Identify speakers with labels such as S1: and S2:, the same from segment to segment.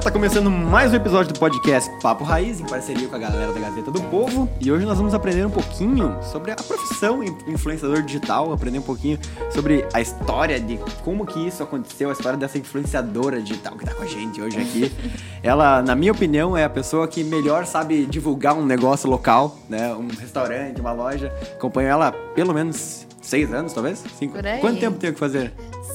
S1: tá começando mais um episódio do podcast Papo Raiz, em parceria com a galera da Gazeta do Povo. E hoje nós vamos aprender um pouquinho sobre a profissão influenciador digital, aprender um pouquinho sobre a história de como que isso aconteceu, a história dessa influenciadora digital que tá com a gente hoje aqui. Ela, na minha opinião, é a pessoa que melhor sabe divulgar um negócio local, né? Um restaurante, uma loja. Acompanho ela pelo menos seis anos, talvez? Cinco. Quanto tempo tem que fazer?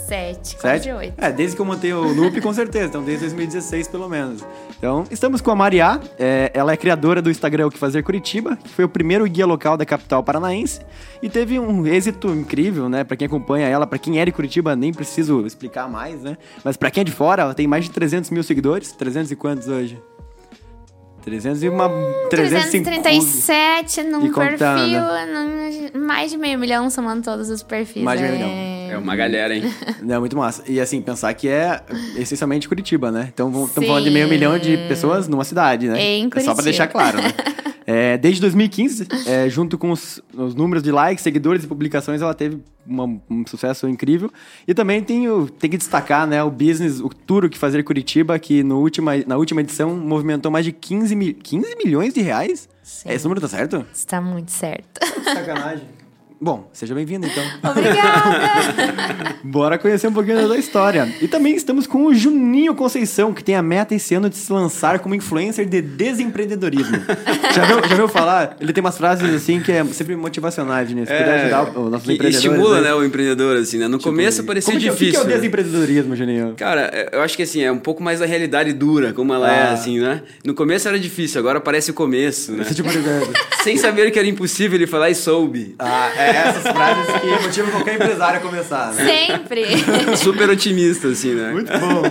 S2: Sete, quase oito.
S1: É, desde que eu montei o Loop, com certeza. Então, desde 2016, pelo menos. Então, estamos com a Mariá. É, ela é criadora do Instagram O Que Fazer Curitiba, que foi o primeiro guia local da capital paranaense. E teve um êxito incrível, né? Pra quem acompanha ela, pra quem é de Curitiba, nem preciso explicar mais, né? Mas pra quem é de fora, ela tem mais de 300 mil seguidores. 300 e quantos hoje? 300 e uma.
S2: Hum, 337 num perfil, num, mais de meio milhão somando todos os perfis.
S1: Mais de meio
S2: é...
S1: milhão.
S3: É uma galera, hein?
S1: É muito massa. E assim, pensar que é essencialmente Curitiba, né? Então estamos falando de meio milhão de pessoas numa cidade, né?
S2: Em Curitiba.
S1: É só pra deixar claro, né? É, desde 2015, é, junto com os, os, números de likes, seguidores e publicações, ela teve uma, um sucesso incrível. E também tem, o, tem que destacar né, o business, o tour que fazer Curitiba, que no última, na última edição movimentou mais de 15, mil, 15 milhões de reais.
S2: Sim.
S1: Esse número tá certo?
S2: Está muito certo.
S1: Sacanagem. Bom, seja bem-vindo então.
S2: Obrigada!
S1: Bora conhecer um pouquinho da história. E também estamos com o Juninho Conceição, que tem a meta esse ano de se lançar como influencer de desempreendedorismo. já, viu, já viu falar? Ele tem umas frases assim que é sempre motivacionais, né? Se
S3: é,
S1: puder ajudar os nossos empreendedores.
S3: Estimula, né? né, o empreendedor, assim, né? No tipo, começo parecia
S1: como
S3: difícil.
S1: O que é o desempreendedorismo, Juninho?
S3: Cara, eu acho que assim, é um pouco mais da realidade dura, como ela é,
S1: Ah.
S3: assim, né? No começo era difícil, agora parece o começo, né?
S1: Tipo de.
S3: Sem saber que era impossível, ele falar e soube.
S1: Ah, é essas frases que motivam qualquer empresário a começar, né?
S2: Sempre!
S3: Super otimista, assim, né?
S1: Muito bom.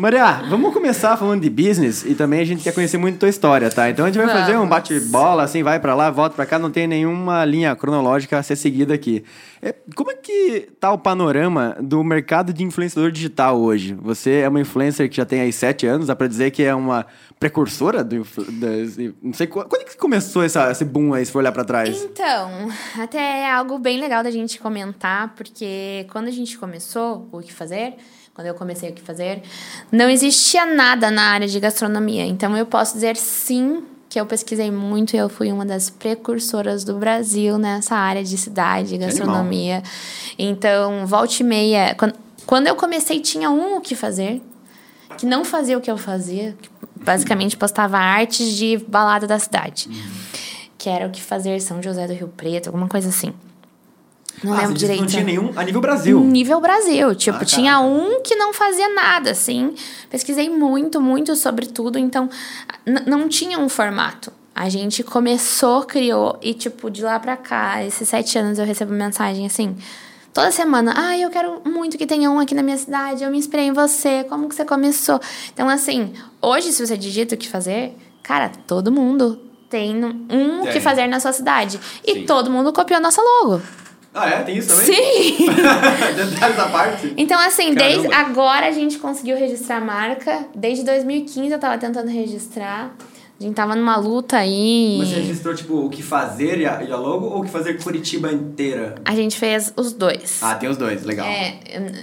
S1: Maria, vamos começar falando de business e também a gente quer conhecer muito tua história, tá? Então a gente vai
S2: Vamos.
S1: fazer um bate-bola, assim, vai pra lá, volta pra cá, não tem nenhuma linha cronológica a ser seguida aqui. É, como é que tá o panorama do mercado de influenciador digital hoje? Você é uma influencer que já tem aí sete anos, dá pra dizer que é uma precursora do... influ- das- não sei, quando é que começou essa, esse boom aí, se for olhar pra trás?
S2: Então, até é algo bem legal da gente comentar, porque quando a gente começou o que fazer, quando eu comecei o que fazer, não existia nada na área de gastronomia. Então eu posso dizer sim que eu pesquisei muito e eu fui uma das precursoras do Brasil nessa área de cidade, gastronomia. Então, volte e meia. Quando, quando eu comecei, tinha um o que fazer, que não fazia o que eu fazia, que basicamente postava artes de balada da cidade. Que era o que fazer São José do Rio Preto, alguma coisa assim. Não
S1: Ah,
S2: lembro direito.
S1: não tinha nenhum a nível Brasil.
S2: Nível Brasil. Tipo,
S1: Ah,
S2: tinha um que não fazia nada, assim. Pesquisei muito, muito sobre tudo. Então, não tinha um formato. A gente começou, criou, e, tipo, de lá pra cá, esses sete anos, eu recebo mensagem assim. Toda semana, ah, eu quero muito que tenha um aqui na minha cidade, eu me inspirei em você, como que você começou? Então, assim, hoje, se você digita o que fazer, cara, todo mundo tem um o que
S1: Tem.
S2: fazer na sua cidade. E
S3: Sim.
S2: todo mundo copiou a nossa logo.
S1: Ah, é? Tem isso também?
S2: Sim!
S1: Detalhes à parte.
S2: Então, assim,
S1: Caramba.
S2: desde agora a gente conseguiu registrar a marca. Desde 2015 eu tava tentando registrar. A gente tava numa luta aí.
S1: Mas você registrou, tipo, o que fazer e a, e a logo ou o que fazer Curitiba inteira?
S2: A gente fez os dois.
S1: Ah, tem os dois, legal.
S2: É,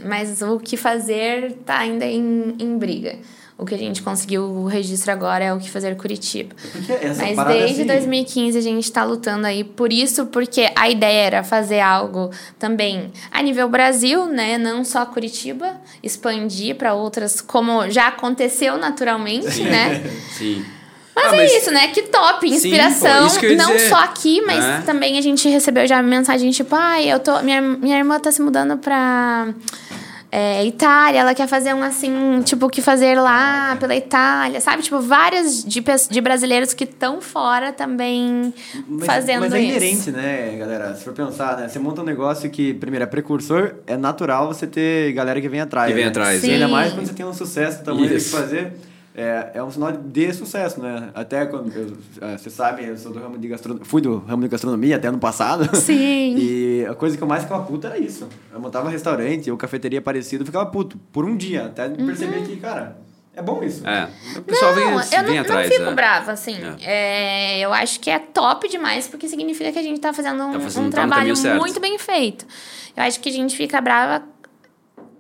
S2: mas o que fazer tá ainda em, em briga. O que a gente conseguiu o registro agora é o que fazer Curitiba. Mas desde
S1: assim,
S2: 2015 a gente tá lutando aí por isso, porque a ideia era fazer algo também a nível Brasil, né? Não só Curitiba, expandir para outras, como já aconteceu naturalmente, né?
S3: Sim.
S2: Mas,
S3: Ah,
S2: é isso, né? Que top,
S3: Sim,
S2: inspiração.
S3: pô, eu ia
S2: não
S3: dizer.
S2: só aqui, mas
S3: É.
S2: também a gente recebeu já mensagem tipo, ai, eu tô. Minha, minha irmã tá se mudando pra. É, Itália, ela quer fazer um assim, tipo, o que fazer lá pela Itália, sabe? Tipo, várias de, de brasileiros que estão fora também
S1: Mas,
S2: fazendo
S1: mas é
S2: isso.
S1: inerente, né, galera? Se for pensar, né? Você monta um negócio que, primeiro, é precursor, é natural você ter galera que vem atrás.
S3: Que vem
S1: né?
S3: atrás,
S1: E ainda
S2: Sim.
S1: mais quando você tem um sucesso tamanho que
S3: Isso.
S1: fazer. É, é um sinal de sucesso, né? Até quando. eu- ah, Você sabe, eu sou do ramo de gastronomia. Fui do ramo de gastronomia até ano passado.
S2: Sim.
S1: E a coisa que eu mais ficava puta era isso. Eu montava restaurante ou cafeteria parecido, eu ficava puto por um dia. Até perceber que, cara, é bom isso.
S3: É. O pessoal vem,
S2: Uhum. Não, eu
S3: vem
S2: não,
S3: atrás.
S2: não fico
S3: né?
S2: brava, assim. É, eu acho que é top demais, porque significa que a gente tá fazendo um,
S3: Tá fazendo-
S2: um
S3: tá
S2: trabalho
S3: certo.
S2: muito bem feito. Eu acho que a gente fica brava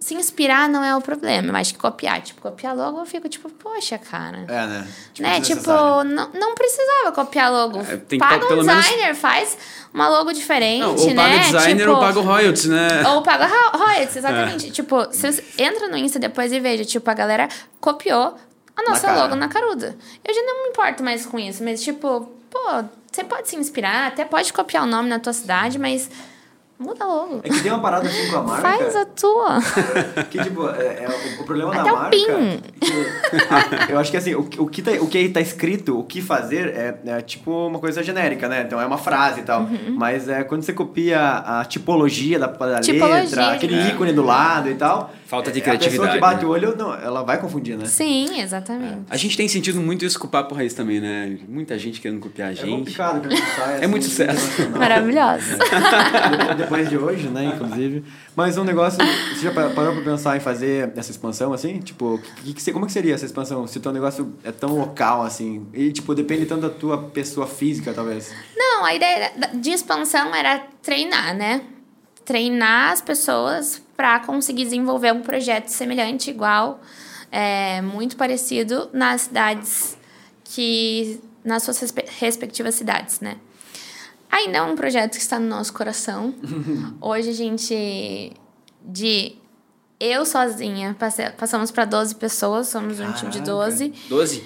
S2: se inspirar não é o problema. Eu acho que copiar, tipo, copiar logo eu fico tipo, poxa, cara.
S1: É, né?
S2: né? Tipo, não, não precisava copiar logo.
S3: É, tem que
S2: paga um
S3: pelo menos-
S2: designer, faz uma logo diferente,
S3: Não, ou
S2: né?
S3: paga designer
S2: tipo,
S3: ou paga o royalties, né?
S2: ou paga ro- royalties,
S3: É.
S2: exatamente. Tipo, se você entra no Insta depois e veja, tipo, a galera copiou a nossa
S1: cara.
S2: logo na caruda. Eu já não me importo mais com isso, mas, tipo, pô, você pode se inspirar, até pode copiar o nome na tua cidade, mas muda logo.
S1: É que tem uma parada assim com a marca.
S2: Faz a tua.
S1: Que, tipo, é, é o, o problema
S2: Até
S1: da
S2: o
S1: marca.
S2: PIN.
S1: que- eu acho que assim, o, o, que tá, o que tá escrito, o que fazer, é, é tipo uma coisa genérica, né? Então é uma frase e tal.
S2: Uhum.
S1: Mas é quando você copia a tipologia da, da
S2: Tipologia,
S1: letra, aquele
S2: é.
S1: ícone do lado e tal.
S3: Falta de
S1: é, A pessoa
S3: criatividade,
S1: que bate
S3: né?
S1: o olho, não, ela vai confundir, né?
S2: Sim, exatamente.
S3: A gente tem sentido muito isso com o Papo Raiz também, né? Muita gente querendo copiar a
S1: É
S3: gente.
S1: complicado quando sai.
S3: É muito
S1: assim,
S3: sucesso.
S1: internacional. Depois de hoje, né, inclusive. Mas um negócio, você já pa- parou pra pensar em fazer essa expansão, assim? Tipo, que, que, como que seria essa expansão? Se o teu negócio é tão local, assim, e, tipo, depende tanto da tua pessoa física, talvez.
S2: Não, a ideia de expansão era treinar, né? Treinar as pessoas para conseguir desenvolver um projeto semelhante, igual, é, muito parecido nas cidades que. nas suas respe- respectivas cidades, né? Ainda é um projeto que está no nosso coração. Hoje a gente. De eu sozinha, passe- passamos para 12 pessoas, somos um time de
S1: Caraca.
S2: 12.
S3: 12?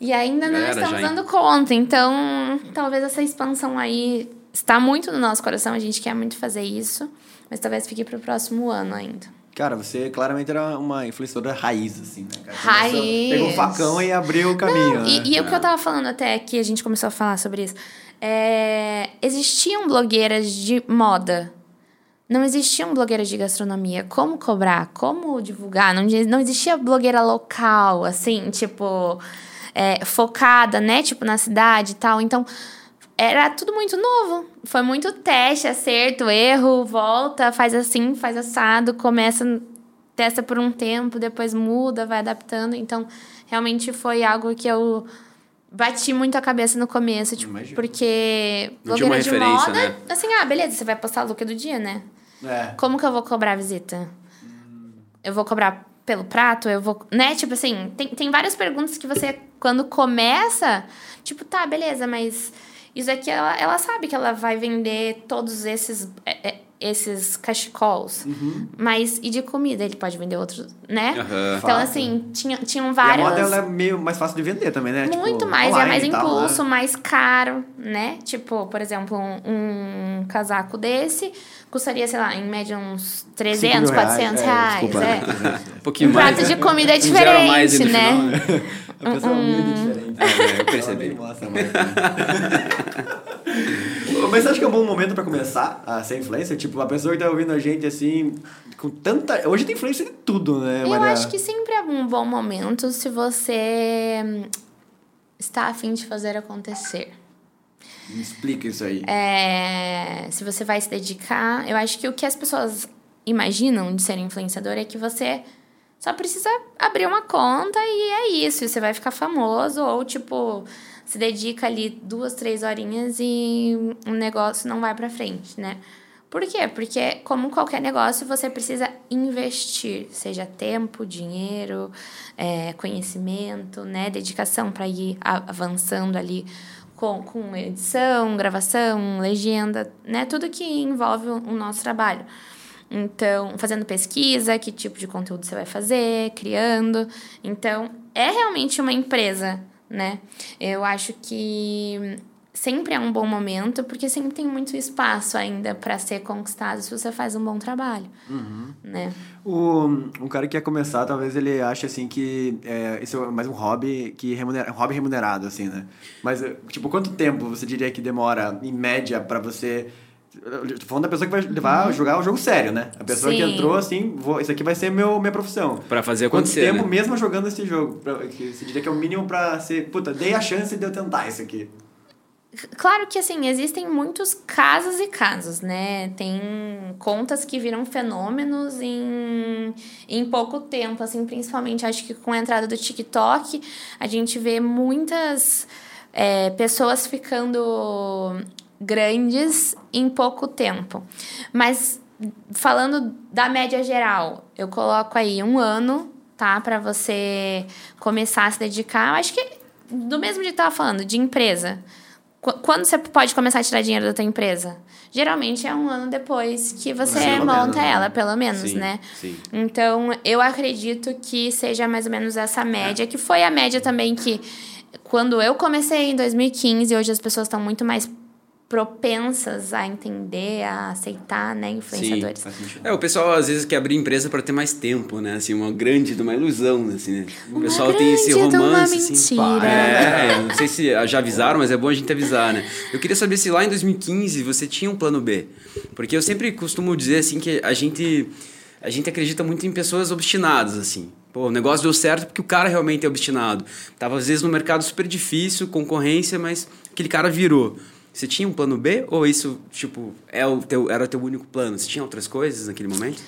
S2: E ainda não
S3: Galera,
S2: estamos
S3: já,
S2: dando conta. Então, talvez essa expansão aí está muito no nosso coração. A gente quer muito fazer isso. Mas talvez fique para o próximo ano ainda.
S1: Cara, você claramente era uma influenciadora raiz, assim, né, cara?
S2: Raiz.
S1: Pegou o facão e abriu o caminho, né?
S2: E, e o que eu tava falando até que a gente começou a falar sobre isso. É, existiam blogueiras de moda. Não existiam blogueiras de gastronomia. Como cobrar? Como divulgar? Não, não existia blogueira local, assim, tipo, é, focada, né? Tipo, na cidade e tal. Então, era tudo muito novo. Foi muito teste, acerto, erro, volta, faz assim, faz assado, começa, testa por um tempo, depois muda, vai adaptando. Então, realmente foi algo que eu bati muito a cabeça no começo, tipo,
S1: Imagino.
S2: porque
S3: Não
S2: blogueira de moda,
S3: né?
S2: assim, ah, beleza, você vai postar o look do dia, né?
S1: É.
S2: Como que eu vou cobrar a visita? Eu vou cobrar pelo prato? Eu vou. Né? Tipo assim, tem, tem várias perguntas que você, quando começa, tipo, tá, beleza, mas isso aqui ela, ela sabe que ela vai vender todos esses. é, é, esses cachecols. Mas e de comida? Ele pode vender outros, né?
S3: Aham.
S2: Então, assim, tinha, tinham
S1: E a moda ela é meio mais fácil de vender também, né?
S2: Muito
S1: Tipo,
S2: mais, é mais
S1: e tal, né?
S2: impulso, mais caro, né? Tipo, por exemplo, um, um casaco desse custaria, sei lá, em média uns 300,
S1: Cinco mil
S2: 400
S1: É,
S2: reais.
S1: desculpa,
S2: é.
S1: né?
S3: Um pouquinho
S2: Um
S3: mais.
S2: prato de comida é
S3: Um mais
S2: diferente,
S3: no
S2: né?
S3: final, né?
S1: A pessoa humilde e diferente.
S3: É, eu percebi.
S1: Mais, né? Mas você acha que é um bom momento pra começar a ser influencer? Tipo, a pessoa que tá ouvindo a gente assim, com tanta. Hoje tem influência de tudo, né,
S2: Eu
S1: Maria?
S2: acho que sempre é um bom momento se você hum, está afim de fazer acontecer.
S1: Me explica isso aí.
S2: É, se você vai se dedicar, eu acho que o que as pessoas imaginam de ser influenciador é que você só precisa abrir uma conta e é isso, você vai ficar famoso ou tipo se dedica ali duas, três horinhas e o negócio não vai pra frente, né? Por quê? Porque, como qualquer negócio, você precisa investir, seja tempo, dinheiro, é, conhecimento, né? Dedicação para ir avançando ali com, com edição, gravação, legenda, né? Tudo que envolve o, o nosso trabalho. Então, fazendo pesquisa, que tipo de conteúdo você vai fazer, criando. Então, é realmente uma empresa, né? Eu acho que sempre é um bom momento, porque sempre tem muito espaço ainda para ser conquistado se você faz um bom trabalho, né?
S1: O, um cara que quer começar, talvez ele ache assim que é, isso é mais um hobby que remunera, um hobby remunerado, assim, né? Mas, é, tipo, quanto tempo você diria que demora, em média, pra você. eu Tô falando da pessoa que vai levar a jogar o jogo sério, né? A pessoa que
S2: Sim.
S1: entrou assim, vou, isso aqui vai ser meu, minha profissão.
S3: Pra fazer
S1: Quanto
S3: acontecer,
S1: tempo
S3: né?
S1: mesmo jogando esse jogo? Pra, que você diria que é o mínimo pra ser. Puta, dei a chance de eu tentar isso aqui.
S2: Claro que, assim, existem muitos casos e casos, né? Tem contas que viram fenômenos em, em pouco tempo, assim, principalmente acho que com a entrada do TikTok, a gente vê muitas é, pessoas ficando grandes em pouco tempo. Mas falando da média geral, eu coloco aí um ano, tá? Pra você começar a se dedicar. Acho que do mesmo que eu tava falando, de empresa. Qu- Quando você pode começar a tirar dinheiro da tua empresa? Geralmente é um ano depois que você
S3: Pelo
S2: monta
S3: menos,
S2: ela, pelo menos,
S3: Sim,
S2: né?
S3: sim.
S2: Então, eu acredito que seja mais ou menos essa média, que foi a média também que quando eu comecei em 2015, hoje as pessoas estão muito mais propensas a entender, a aceitar, né, influenciadores.
S1: Sentido.
S3: É, o pessoal às vezes quer abrir empresa para ter mais tempo, né? Assim, uma grande, de uma ilusão, assim, né? O
S2: Uma
S3: pessoal tem esse
S2: de uma
S3: romance, assim.
S2: mentira.
S3: É, eu não sei se já avisaram, mas é bom a gente avisar, né? Eu queria saber se lá em 2015 você tinha um plano B. Porque eu sempre costumo dizer, assim, que a gente, a gente acredita muito em pessoas obstinadas, assim. Pô, o negócio deu certo porque o cara realmente é obstinado. Tava, às vezes, no mercado super difícil, concorrência, mas aquele cara virou. Você tinha um plano B ou isso, tipo, é o teu, era o teu único plano? Você tinha outras coisas naquele momento?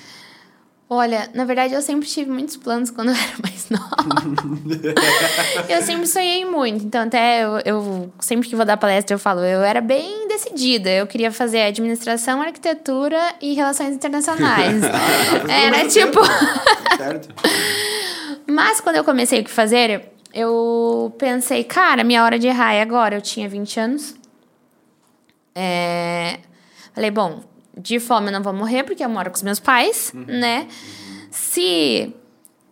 S2: Olha, na verdade eu sempre tive muitos planos quando eu era mais nova. eu sempre sonhei muito. Então, até eu, eu sempre que vou dar palestra, eu falo, eu era bem decidida. Eu queria fazer administração, arquitetura e relações internacionais. era tipo.
S1: Certo?
S2: Mas quando eu comecei o que fazer, eu pensei, cara, minha hora de errar é agora. Eu tinha 20 anos. É... Falei, bom, de fome eu não vou morrer porque eu moro com os meus pais, né? Se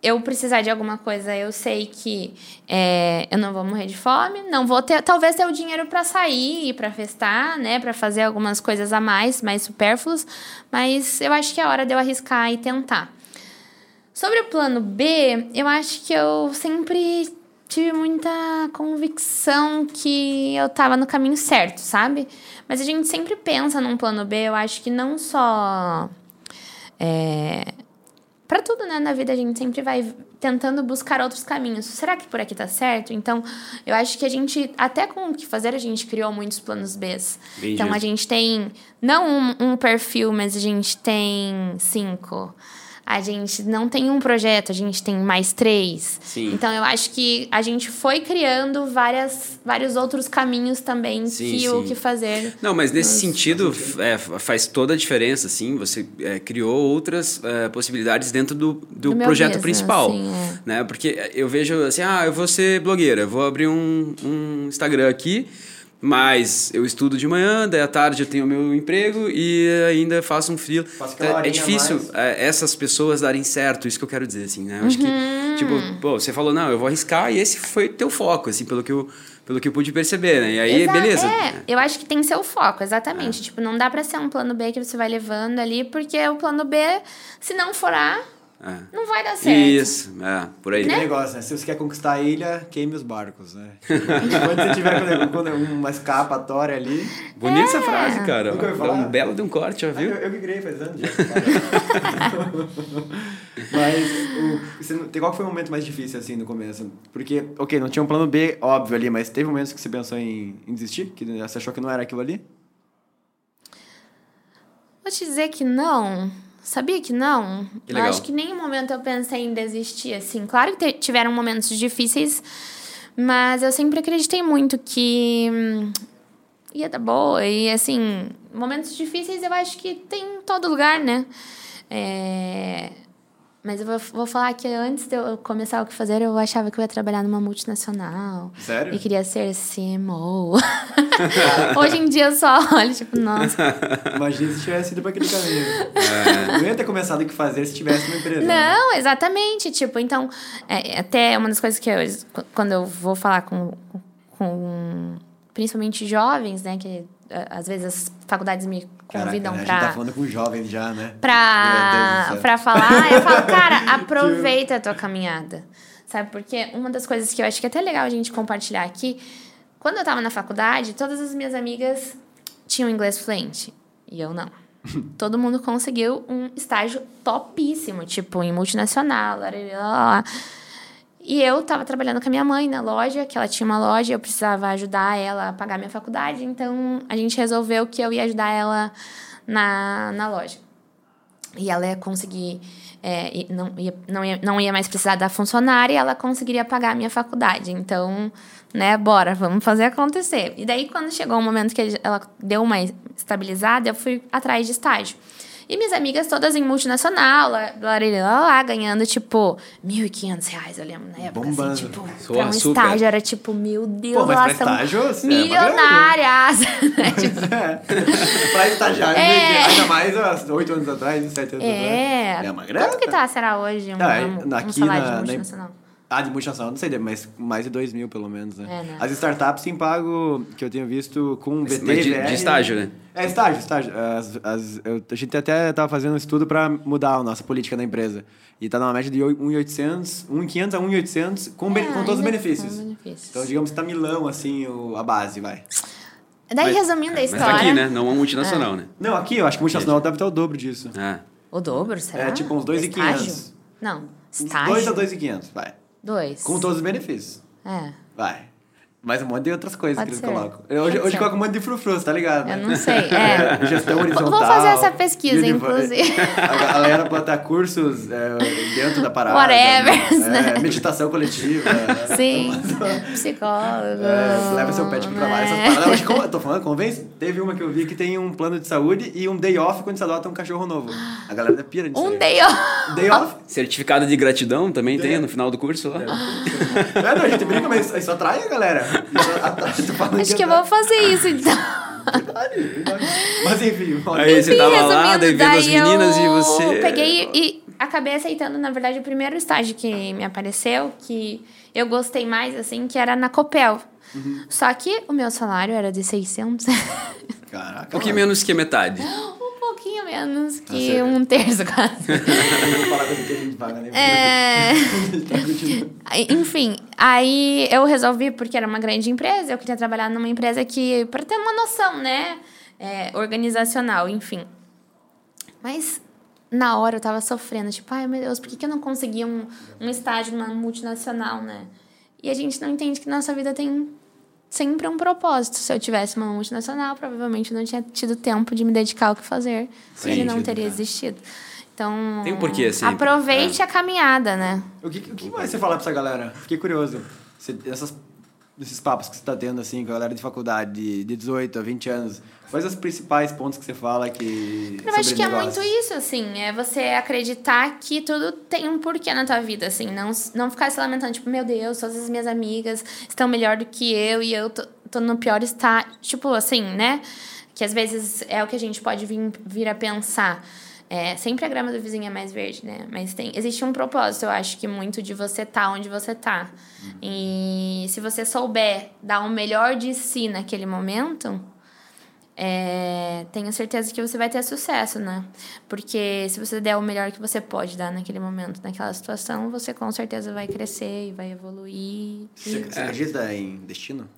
S2: eu precisar de alguma coisa, eu sei que é, eu não vou morrer de fome, não vou ter, talvez ter o dinheiro para sair, para festar, né, para fazer algumas coisas a mais, mais supérfluos, mas eu acho que é hora de eu arriscar e tentar. Sobre o plano B, eu acho que eu sempre tive muita convicção que eu tava no caminho certo, sabe? Mas a gente sempre pensa num plano B, eu acho que não só. É, para tudo, né, na vida a gente sempre vai tentando buscar outros caminhos. Será que por aqui tá certo? Então, eu acho que a gente, até com o que fazer, a gente criou muitos planos B. Então, a gente tem não um, um perfil, mas a gente tem cinco. A gente não tem um projeto, a gente tem mais três.
S3: Sim.
S2: Então, eu acho que a gente foi criando várias, vários outros caminhos também
S3: Sim,
S2: que o
S3: sim.
S2: que fazer.
S3: Não, mas nesse sentido é, faz toda a diferença, assim. Você é, criou outras é, possibilidades dentro do, do,
S2: Do
S3: projeto
S2: business,
S3: principal,
S2: sim, é.
S3: né? Porque eu vejo assim, ah, eu vou ser blogueira, vou abrir um, um Instagram aqui, mas eu estudo de manhã, daí à tarde eu tenho meu emprego e ainda faço um frio.
S1: Aquela
S3: É, é difícil
S1: mais.
S3: é, essas pessoas darem certo, isso que eu quero dizer, assim, né? Eu acho
S2: Uhum.
S3: que, tipo, pô, você falou, não, eu vou arriscar e esse foi teu foco, assim, pelo que eu, pelo que eu pude perceber, né? E aí,
S2: Exa-
S3: beleza.
S2: É, eu acho que tem que ser o foco, exatamente. Tipo, não dá pra ser um plano B que você vai levando ali, porque o plano B, se não for A,
S3: É.
S2: não vai dar certo.
S3: Isso, é, por aí.
S1: Aquele negócio, né? Se você quer conquistar a ilha, queime os barcos, né? Quando você tiver com- com uma escapatória ali.
S3: Bonita essa
S2: É.
S3: frase, cara.
S1: Nunca ouvi
S3: Dá um belo de um corte, já
S1: Ah,
S3: viu?
S1: Eu, eu que criei faz anos já. Mas o, você, qual foi o momento mais difícil assim no começo? Porque, ok, não tinha um plano B óbvio ali, mas teve momentos que você pensou em, em desistir? Que você achou que não era aquilo ali?
S2: Vou te dizer que não. Sabia que não?
S3: Que
S2: eu acho que em nenhum momento eu pensei em desistir, assim. Claro que tiveram momentos difíceis, mas eu sempre acreditei muito que hum, ia dar boa. E, assim, momentos difíceis eu acho que tem em todo lugar, né? É, Mas eu vou, vou falar que antes de eu começar o que fazer, eu achava que eu ia trabalhar numa multinacional.
S1: Sério?
S2: E queria ser CMO. Hoje em dia eu só olho, tipo, nossa,
S1: Imagina se tivesse ido pra aquele caminho. Não ia ter começado o que fazer se tivesse uma empresa. né?
S2: Não, exatamente. Tipo, então, é, até uma das coisas que eu, quando eu vou falar com, com principalmente jovens, né, que é, às vezes as faculdades me convidam
S1: Caraca, né? A gente tá falando com jovens já, né?
S2: Pra, pra falar, eu falo, cara, aproveita a tua caminhada. Sabe? Porque uma das coisas que eu acho que é até legal a gente compartilhar aqui, quando eu tava na faculdade, todas as minhas amigas tinham inglês fluente. E eu não. Todo mundo conseguiu um estágio topíssimo, tipo, em multinacional, lá, lá, lá, lá. E eu tava trabalhando com a minha mãe na loja, que ela tinha uma loja, eu precisava ajudar ela a pagar minha faculdade, então a gente resolveu que eu ia ajudar ela na, na loja. E ela ia conseguir. é, não, ia, não, ia, não ia mais precisar da funcionária ela conseguiria pagar a minha faculdade. Então, né, bora, vamos fazer acontecer. E daí, quando chegou o momento que ela deu uma estabilizada, eu fui atrás de estágio. E minhas amigas todas em multinacional, lá, lá, lá, lá ganhando, tipo, 1.500 reais, eu lembro, na época,
S1: Bombando.
S2: assim, tipo, pra um
S3: super.
S2: estágio era tipo, meu Deus,
S1: Pô, mas pra estágio, você é
S2: milionárias. né? Tipo,
S1: pra estagiário,
S2: É.
S1: ainda mais há oito anos atrás, sete anos
S2: é,
S1: atrás. É uma grana.
S2: quanto que tá, será hoje, um,
S1: Ah, é,
S2: um, um
S1: aqui
S2: salário
S1: na-
S2: de
S1: na-
S2: multinacional?
S1: Ah, de multinacional, não sei, mas mais de 2 mil pelo menos, né?
S2: É, né?
S1: As startups têm pago, que eu tenho visto, com VT,
S3: Mas de-
S1: VR.
S3: de estágio, né?
S1: É, estágio, estágio. As, as, eu- a gente até tava fazendo um estudo pra mudar a nossa política na empresa. E tá numa média de 1.800, 1.500 a 1.800 com,
S2: Ah,
S1: com todos os benefícios.
S2: benefícios.
S1: Então, digamos que tá milão, assim, o- a base, vai.
S2: Daí,
S1: Mas-
S2: resumindo a
S3: Mas
S2: história...
S3: tá aqui, né? Não uma multinacional, né?
S1: Não, aqui eu acho que multinacional deve ter o dobro disso.
S3: Ah.
S2: O dobro, será?
S1: É, tipo uns 2.500.
S2: Estágio? Não, estágio.
S1: 2 a 2.500, vai.
S2: Dois.
S1: Com todos os benefícios.
S2: É.
S1: Vai. Mais um monte de outras coisas
S2: Pode
S1: que eles
S2: ser.
S1: colocam. Eu, hoje hoje
S2: ser.
S1: coloca um monte de frufrus, tá ligado?
S2: Eu não sei, é.
S1: Gestão
S2: Vou-
S1: horizontal.
S2: Vou fazer essa pesquisa, inclusive.
S1: A galera botar cursos é, dentro da parada.
S2: Whatever,
S1: É,
S2: né?
S1: meditação coletiva.
S2: Sim, psicólogo.
S1: É, leva seu pet pro trabalho. Essas
S2: né?
S1: paradas. Hoje, como- eu tô falando, convence? Teve uma que eu vi que tem um plano de saúde e um day off quando você adota um cachorro novo. A galera da pira disso
S2: Um
S1: aí.
S2: day off.
S1: Day off?
S3: Certificado de gratidão também tem
S1: Tem.
S3: no final do curso lá.
S1: É, não, a gente brinca, mas isso atrai a galera.
S2: Acho que eu vou fazer isso, então.
S1: Verdade, verdade. Mas enfim, olha.
S3: Aí você tava lá, daí vendo as meninas
S2: eu
S3: e você.
S2: peguei e acabei aceitando, na verdade, o primeiro estágio que me apareceu, que eu gostei mais, assim, que era na Copel.
S1: Uhum.
S2: Só que o meu salário era de 600.
S1: Caraca.
S3: Um pouquinho menos que a metade.
S2: um pouquinho menos que
S1: certo.
S2: um terço, quase.
S1: Vamos falar coisa que a gente paga, né?
S2: É...
S1: Tá
S2: Enfim, aí eu resolvi, porque era uma grande empresa, eu queria trabalhar numa empresa que, para ter uma noção, né? É, organizacional, enfim. Mas na hora eu tava sofrendo, tipo, ai meu Deus, por que, que eu não consegui um, um estágio numa multinacional, né? E a gente não entende que nossa vida tem sempre um propósito. Se eu tivesse uma multinacional, provavelmente eu não tinha tido tempo de me dedicar ao que fazer.
S3: Sim,
S2: ele não teria
S1: é.
S2: existido. Então,
S3: Tem um porquê sempre.
S2: aproveite a caminhada, né?
S1: O que, o que mais você fala pra essa galera? Fiquei curioso. Você, essas, esses papos que você tá tendo, assim, com a galera de faculdade, de, de 18 a 20 anos, quais os principais pontos que você fala que.
S2: Eu acho que é muito isso, assim. É você acreditar que tudo tem um porquê na tua vida, assim. Não, não ficar se lamentando, tipo, meu Deus, todas as minhas amigas estão melhor do que eu e eu tô, tô no pior estágio. Tipo, assim, né? Que às vezes é o que a gente pode vir, vir a pensar. É, sempre a grama do vizinho é mais verde, né? Mas tem, existe um propósito, eu acho que muito de você tá onde você tá. E se você souber dar o melhor de si naquele momento, é, tenho certeza que você vai ter sucesso, né? Porque se você der o melhor que você pode dar naquele momento, naquela situação, você com certeza vai crescer e vai evoluir.
S1: Você, você acredita em destino?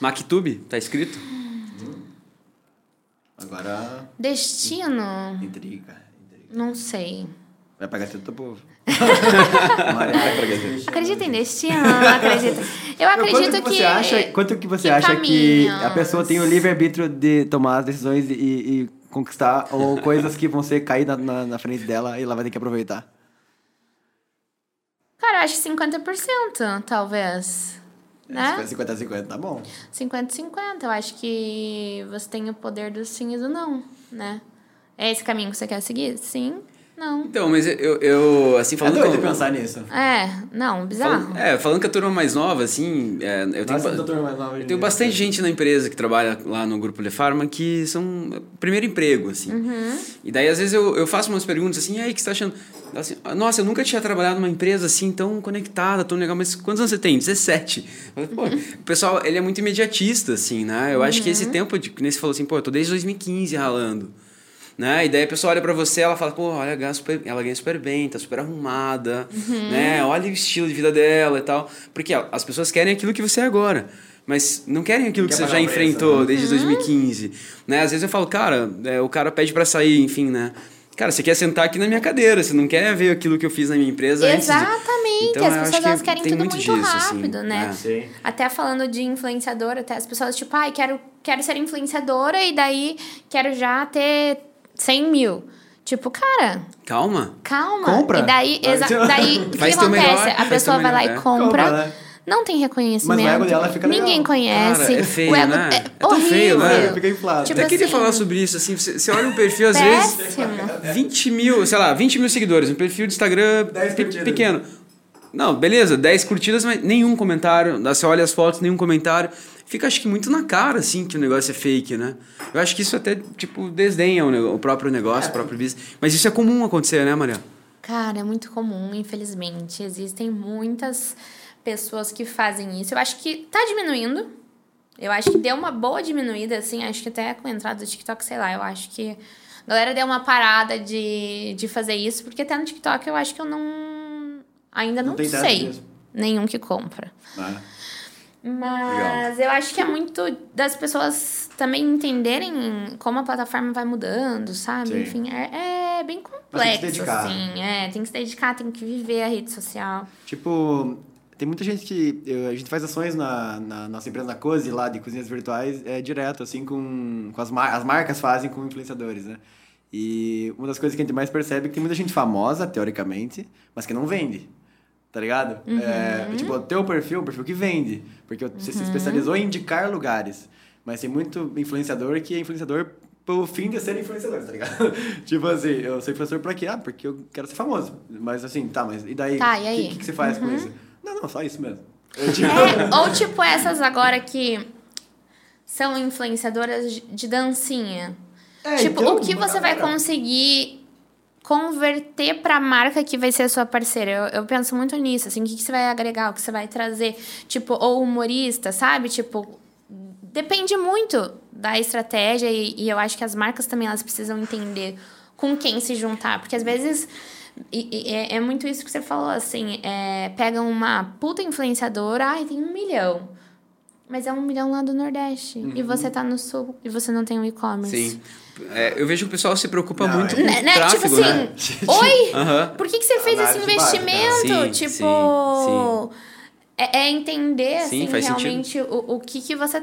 S3: Mactube, tá escrito?
S1: Agora.
S2: Destino?
S1: Intriga. intriga.
S2: Não sei.
S1: Vai pagar tudo do povo. Maria, vai pra Gazeta.
S2: Acredita em destino? Não acredito. Eu
S1: Não,
S2: acredito
S1: quanto que,
S2: que.
S1: você acha, quanto que você
S2: que
S1: acha que a
S2: caminhos?
S1: pessoa tem o livre-arbítrio de tomar as decisões e, e conquistar ou coisas que vão ser cair na, na, na frente dela e ela vai ter que aproveitar?
S2: Cara, eu acho 50%, talvez. Né?
S1: 50 a 50, tá bom.
S2: 50-50. Eu acho que você tem o poder do sim e do não, né? É esse caminho que você quer seguir? Sim, não.
S3: Então, mas eu, eu assim,
S1: É
S3: falando
S1: doido
S3: com-
S1: pensar nisso.
S2: É, não, bizarro.
S3: Falando, é, falando que a turma mais nova, assim, é, eu tenho,
S1: Nossa, doutor mais nova
S3: eu tenho bastante gente na empresa que trabalha lá no Grupo Le Pharma que são é, primeiro emprego, assim.
S2: Uhum.
S3: E daí, às vezes, eu, eu faço umas perguntas assim, e aí, o que você tá achando? Assim, "Ah, Nossa, eu nunca tinha trabalhado numa empresa assim tão conectada, tão legal, mas quantos anos você tem? 17. Eu falei, Pô, o pessoal, ele é muito imediatista, assim, né? Eu acho que
S2: Uhum.
S3: esse tempo, de, que nem você falou assim, pô, eu tô desde 2015 ralando. Né? E daí a pessoa olha pra você, ela fala, pô, olha, ela ganha super, ela ganha super bem, tá super arrumada,
S2: Uhum.
S3: né? Olha o estilo de vida dela e tal. Porque ó, as pessoas querem aquilo que você é agora. Mas não querem aquilo
S1: Quer
S3: que você já enfrentou
S1: né?
S3: desde 2015. Né? Às vezes eu falo, cara, é, o cara pede pra sair, enfim, né? Cara, você quer sentar aqui na minha cadeira, você não quer ver aquilo que eu fiz na minha empresa antes de-
S2: Exatamente,
S3: Então,
S2: as
S3: eu acho
S2: pessoas
S3: que
S2: elas querem
S3: tem
S2: tudo muito,
S3: muito disso, assim,
S2: rápido, né?
S3: é.
S1: Sim.
S2: Até falando de influenciador, até as pessoas, tipo, ai, quero, quero ser influenciadora e daí quero já ter 100 mil. Tipo, cara,
S3: Calma.
S2: calma.
S1: Compra.
S2: E daí, exa- daí o que acontece?
S3: melhor,
S2: a pessoa vai lá e
S3: é.
S2: compra.
S1: Compra, né?
S2: não tem reconhecimento.
S1: Mas o ego dela fica legal.
S2: Ninguém conhece.
S3: Cara, é feio,
S2: o ego
S3: né?
S2: é,
S3: É tão feio, né?
S2: horrível.
S1: Fica inflado.
S2: Tipo
S3: Até queria
S2: assim,
S3: falar sobre isso, assim, você, você olha um perfil, às vezes,
S2: Péssimo.
S3: 20 mil, sei lá, 20 mil seguidores, um perfil de Instagram
S1: 10
S3: pe-
S1: curtidas.
S3: pequeno. Não, beleza, 10 curtidas, mas nenhum comentário. Você olha as fotos, nenhum comentário. Fica, acho que, muito na cara, assim, que o negócio é fake, né? Eu acho que isso até, tipo, desdenha o, o próprio negócio, o próprio business. Mas isso é comum acontecer, né, Maria?
S2: Cara, é muito comum, infelizmente. Existem muitas pessoas que fazem isso. Eu acho que tá diminuindo. Eu acho que deu uma boa diminuída, assim. Acho que até com a entrada do TikTok, sei lá, eu acho que a galera deu uma parada de, de fazer isso, porque até no TikTok eu acho que eu não. Ainda
S1: Não
S2: não, sei.
S1: mesmo.
S2: Nenhum que compra.
S1: Ah,
S2: Mas eu acho que é muito das pessoas também entenderem como a plataforma vai mudando, sabe?
S1: Sim.
S2: Enfim, é, é bem
S1: Mas tem que se
S2: complexo,
S1: dedicar.
S2: assim. É, tem que se dedicar, tem que viver a rede social.
S1: Tipo, tem muita gente que. eu- a gente faz ações na, na nossa empresa, na Cozy, lá de cozinhas virtuais, é direto, assim, com, com as, mar as marcas fazem com influenciadores, né? E uma das coisas que a gente mais percebe é que tem muita gente famosa, teoricamente, mas que não vende. Tá ligado? É, tipo, o teu perfil é um perfil que vende. Porque você se especializou em indicar lugares. Mas tem muito influenciador que é influenciador pelo fim de ser influenciador, tá ligado? tipo assim, eu sou influenciador pra quê? Ah, porque eu quero ser famoso. Mas assim, tá, mas e daí?
S2: Tá, e
S1: O
S2: aí?
S1: que, que, que você faz com isso? Não, não, só isso mesmo. Eu, tipo,
S2: É, ou tipo essas agora que são influenciadoras de- dancinha.
S1: É,
S2: tipo,
S1: então,
S2: o que você vai conseguir converter pra marca que vai ser a sua parceira? Eu, eu penso muito nisso, assim, o que, que você vai agregar, o que você vai trazer, tipo, ou humorista, sabe? Tipo, depende muito da estratégia e, e eu acho que as marcas também elas precisam entender com quem se juntar, porque às vezes e- e é, é muito isso que você falou, assim, é, pegam uma puta influenciadora, ai, tem um milhão. Mas é um milhão lá do Nordeste. E você tá no sul e você não tem o e-commerce.
S3: Sim. É, eu vejo que o pessoal se preocupa
S1: Não,
S3: muito
S1: é-
S3: com
S2: Né,
S3: o
S2: né?
S3: tráfego,
S2: tipo assim,
S3: né?
S2: oi,
S3: Aham.
S2: por que, que você fez esse
S1: básica.
S2: investimento?
S3: Sim,
S2: tipo,
S3: sim,
S2: É, é entender,
S3: Sim,
S2: assim, realmente o, o que, que você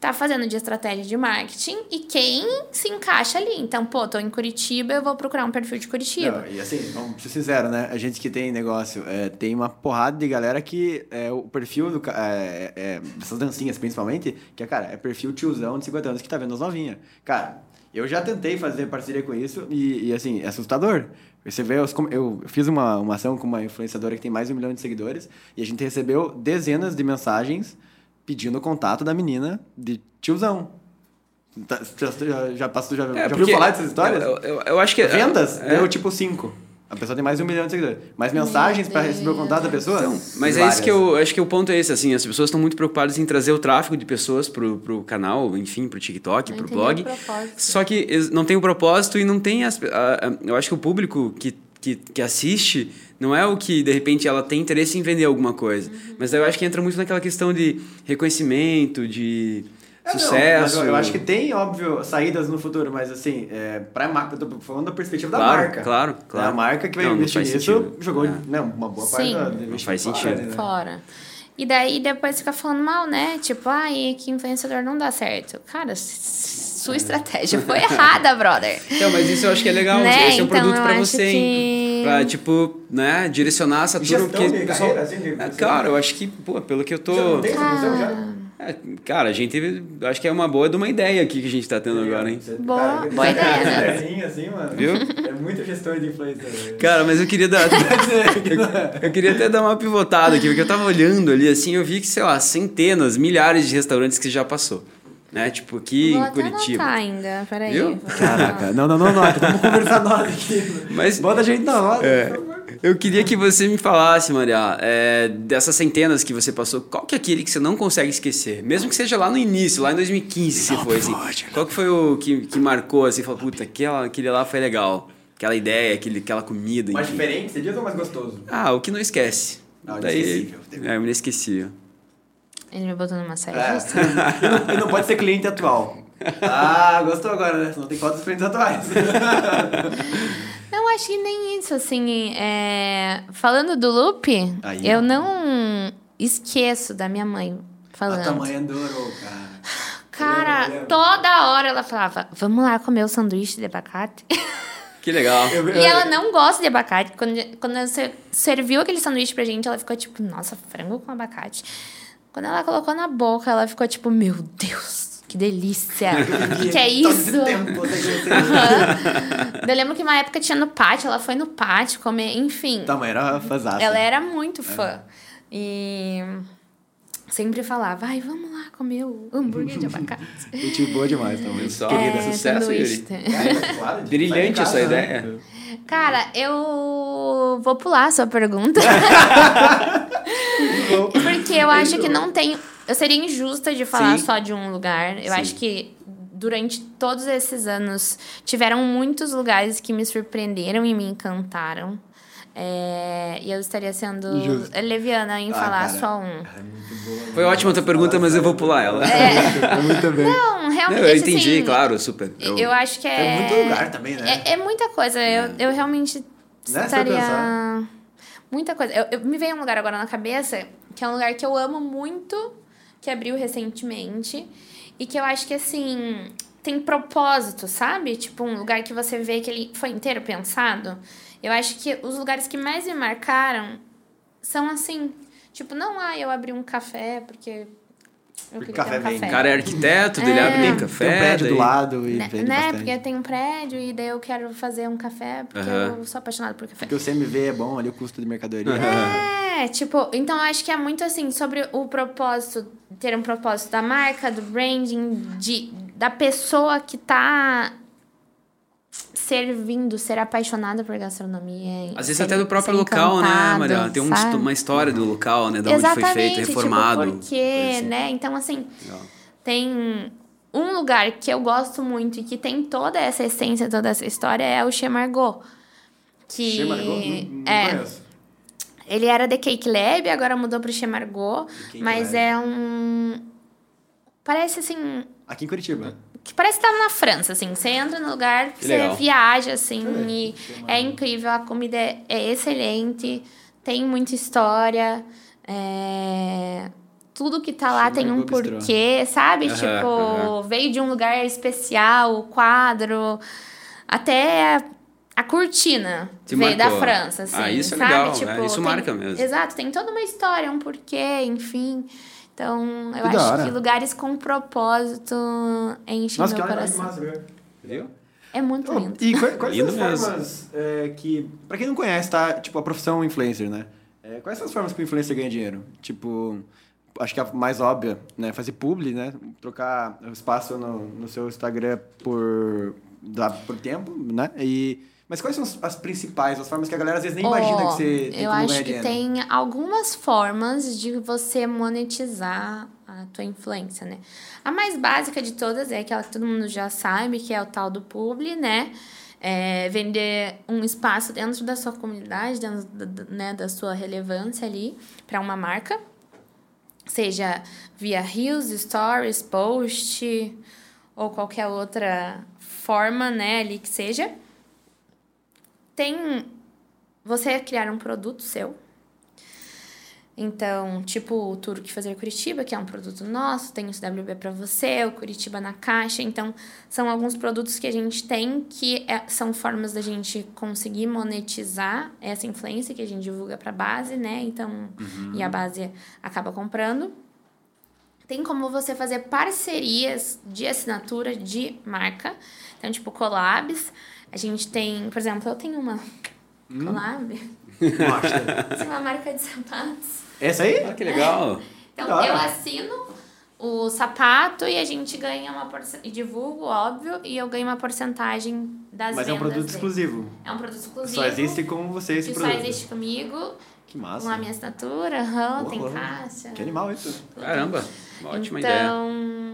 S2: tá fazendo de estratégia de marketing e quem se encaixa ali. Então, pô, tô em Curitiba, eu vou procurar um perfil de Curitiba.
S1: Não, e assim, vamos ser sinceros, né? A gente que tem negócio, é, tem uma porrada de galera que é o perfil do, ca- é, é, dessas dancinhas principalmente, que é, cara, é perfil tiozão de 50 anos que tá vendo as novinhas. Cara, eu já tentei fazer parceria com isso e, e, assim, é assustador. Você vê, os eu fiz uma, uma ação com uma influenciadora que tem mais de um milhão de seguidores e a gente recebeu dezenas de mensagens pedindo o contato da menina de tiozão. Tá- Já, já, já, já,
S3: É,
S1: já ouviu falar dessas histórias?
S3: Eu, eu, eu acho que...
S1: Vendas
S3: É.
S1: deu tipo 5. A pessoa tem mais de um milhão de seguidores. Mas mensagens pra receber o contato da pessoa?
S3: Então, mas é isso que eu acho que o ponto é esse, assim, as pessoas estão muito preocupadas em trazer o tráfego de pessoas pro, pro canal, enfim, pro TikTok,
S2: Não
S3: pro blog. Só que não tem o propósito e não tem as. a- a- eu acho que o público que, que, que assiste não é o que, de repente, ela tem interesse em vender alguma coisa.
S2: Uhum.
S3: Mas eu acho que entra muito naquela questão de reconhecimento, de
S1: É, não,
S3: sucesso.
S1: mas eu, eu acho que tem, óbvio, saídas no futuro, mas assim, é, pra marca, eu tô falando da perspectiva da
S3: Claro,
S1: marca.
S3: claro, claro.
S1: É a marca que vai
S3: Não, não
S1: investir nisso
S3: sentido.
S1: jogou
S3: É.
S1: né, uma boa parte
S2: Sim.
S1: da
S2: Não
S3: faz
S1: fora,
S3: sentido.
S1: né?
S2: Fora. E daí depois fica falando mal, né? Tipo, ai, que influenciador não dá certo. Cara, sua estratégia foi errada, brother.
S3: Então, mas isso eu acho que é legal.
S2: Né?
S3: Esse é um
S2: Então,
S3: produto pra você,
S2: que-
S3: hein? Pra, tipo, né, direcionar essa turma. Porque pessoal...
S1: assim,
S3: É, Claro, eu acho que, pô, pelo que eu tô...
S1: Já não tem essa função já?
S3: É, cara, a gente acho que é uma boa de uma ideia aqui que a gente tá tendo agora, hein?
S1: Você-
S2: Boa-
S1: cara,
S2: boa ideia,
S1: esse
S2: né?
S1: desenho assim, mano.
S3: Viu?
S1: É muita gestão de influência. né?
S3: Cara, mas eu queria dar. eu queria até dar uma pivotada aqui, porque eu tava olhando ali assim, eu vi que, sei lá, centenas, milhares de restaurantes que já passou. Né? Tipo, aqui
S2: Vou
S3: em
S2: até
S3: Curitiba.
S2: anotar ainda, peraí.
S3: Viu?
S1: Caraca, não, não, não, não. Vamos conversar nós aqui.
S3: Mas-
S1: Bota a gente na roda.
S3: É. Eu queria que você me falasse, Maria, é, dessas centenas que você passou, qual que é aquele que você não consegue esquecer? Mesmo que seja lá no início, lá em 2015, se foi assim. Qual que foi o que, que marcou, assim, falou, puta, aquela, aquele lá foi legal. Aquela ideia, aquele, aquela comida,
S1: Mais
S3: enfim.
S1: diferente, você diz ou mais gostoso?
S3: Ah, o que não esquece.
S1: Ah, o
S3: Daí,
S1: inesquecível.
S3: é, inesquecível.
S2: Ele me botou numa saia
S1: É.
S2: justa.
S1: Não, e não pode ser cliente atual. Ah, gostou agora, né? Não tem fotos dos clientes atuais.
S2: Acho que nem isso, assim. é, Falando do loop,
S1: Aí,
S2: eu
S1: ó.
S2: não esqueço da minha mãe
S1: A
S2: falando.
S1: tua mãe adorou, cara.
S2: Cara,
S1: Eu lembro.
S2: toda hora ela falava: Vamos lá comer o sanduíche de abacate.
S3: Que legal.
S1: Eu-
S2: E ela não gosta de abacate. Quando, quando você serviu aquele sanduíche pra gente, ela ficou tipo, nossa, frango com abacate. Quando ela colocou na boca, ela ficou tipo, meu Deus, que delícia. O que, que é isso?
S1: tempo.
S2: Aham. Eu lembro que uma época tinha no pátio, ela foi no pátio comer, enfim.
S1: Tua mãe era fãzaça.
S2: Ela era muito fã. E sempre falava, ai, vamos lá comer o hambúrguer de abacate.
S1: Gente boa demais, mãe.
S3: Só.
S1: Querida.
S3: É. sucesso,
S1: de-
S3: Brilhante essa
S1: casa,
S3: ideia.
S1: né?
S2: Cara, eu vou pular a sua pergunta. Porque eu acho que não tem. Eu seria injusta de falar
S3: Sim.
S2: só de um lugar. Eu
S3: Sim.
S2: acho que durante todos esses anos tiveram muitos lugares que me surpreenderam e me encantaram. É, e eu estaria sendo
S1: Justo.
S2: leviana em
S1: Ah,
S2: falar
S1: cara.
S2: só um.
S1: É muito boa.
S3: Foi ótima a tua pergunta, mas eu vou pular ela.
S1: É, muito bem.
S2: Não,
S3: Não,
S2: realmente.
S3: eu entendi,
S2: assim,
S3: claro, super.
S2: Eu, acho que é.
S1: É muito lugar também, né?
S2: É, é muita coisa. Eu, eu realmente
S1: Né, for
S2: estaria.
S1: pensar.
S2: Muita coisa. Eu, eu- me veio um lugar agora na cabeça, que é um lugar que eu amo muito, que abriu recentemente. E que eu acho que, assim, tem propósito, sabe? Tipo, um lugar que você vê que ele foi inteiro pensado. Eu acho que os lugares que mais me marcaram são assim. Tipo, não, ah, eu abri um café porque eu
S1: Porque
S2: queria
S1: café
S2: ter um
S1: vem.
S2: café.
S3: O cara é arquiteto, dele
S2: É.
S3: abre um
S1: Tem
S3: café.
S1: um prédio do
S3: daí-
S1: lado e
S2: Né,
S1: vende
S2: né?
S1: bastante.
S2: Porque tem um prédio e daí eu quero fazer um café porque eu sou apaixonada por café.
S1: Porque o CMV é bom, ali o custo de mercadoria.
S2: É, tipo, então acho que é muito assim, sobre o propósito, ter um propósito da marca, do branding, de, da pessoa que tá servindo, ser apaixonada por gastronomia.
S3: Às vezes
S2: ser-
S3: até do próprio local, né, Mariana? Tem um uma história do local, né? Da onde
S2: Exatamente,
S3: foi feito, reformado.
S2: Tipo, porque,
S3: assim.
S2: né? Então, assim,
S3: Legal.
S2: tem um lugar que eu gosto muito e que tem toda essa essência, toda essa história é o Chez Margot. Que
S1: Che Margot? Não- não
S2: é,
S1: conheço.
S2: Ele era The Cake Lab, agora mudou pro Chez Margot, mas
S1: Lab.
S2: é um parece assim,
S1: Aqui em Curitiba.
S2: que parece que tá na França, assim. Você entra no lugar,
S3: Que
S2: você
S3: legal.
S2: viaja, assim,
S1: É,
S2: e é incrível, a comida é, é excelente, tem muita história, é, Tudo que tá lá tem um
S1: Bistrô.
S2: porquê, sabe? Tipo, veio de um lugar especial, o quadro, até a, cortina
S3: Te
S2: veio da
S3: marcou.
S2: França, assim,
S3: Ah, isso é
S2: sabe?
S3: legal,
S2: tipo,
S3: né? Isso
S2: tem-
S3: marca mesmo.
S2: Exato, tem toda uma história, um porquê, enfim... Então, eu
S1: Que da
S2: acho que lugares com propósito enchem
S1: Nossa, que
S2: meu
S1: que
S2: coração.
S1: massa, viu?
S2: É muito
S1: Oh,
S2: lindo.
S1: e quais, quais
S3: Lindo
S1: são as
S3: mesmo.
S1: formas é, que... Pra quem não conhece, tá? Tipo, a profissão influencer, né? É, quais são as formas que o influencer ganha dinheiro? Tipo, acho que a mais óbvia, né? Fazer publi, né? Trocar o espaço no, no seu Instagram por, dá, por tempo, né? E... Mas quais são as, principais, as formas que a galera às vezes nem imagina
S2: Ó,
S1: que você tem
S2: Eu acho que tem algumas formas de você monetizar a tua influência, né? A mais básica de todas é aquela que todo mundo já sabe, que é o tal do publi, né? É vender um espaço dentro da sua comunidade, dentro da, da- né, da sua relevância ali para uma marca. Seja via Reels, Stories, Post ou qualquer outra forma, né, ali que seja. Tem você criar um produto seu. Então, tipo o Tour que fazer Curitiba, que é um produto nosso, tem o CWB para você, o Curitiba na caixa. Então, são alguns produtos que a gente tem que é- são formas da gente conseguir monetizar essa influência que a gente divulga para base, né? Então, e a base acaba comprando. Tem como você fazer parcerias de assinatura de marca. Então, tipo, collabs. A gente tem, por exemplo, eu tenho uma collab.
S1: Mostra.
S2: Assim, uma marca de sapatos.
S1: Essa aí?
S3: Ah, que legal.
S2: Então, eu assino o sapato e a gente ganha uma porcentagem. E divulgo, óbvio, e eu ganho uma porcentagem das
S1: Mas é um
S2: vendas
S1: produto
S2: dele.
S1: exclusivo.
S2: É um produto exclusivo.
S1: Só existe com você esse
S2: que
S1: produto.
S2: só existe comigo,
S1: Que massa.
S2: com a minha assinatura,
S1: Boa,
S2: tem
S1: boa.
S2: caixa.
S1: Que animal isso.
S3: Caramba, uma ótima
S2: então,
S3: ideia.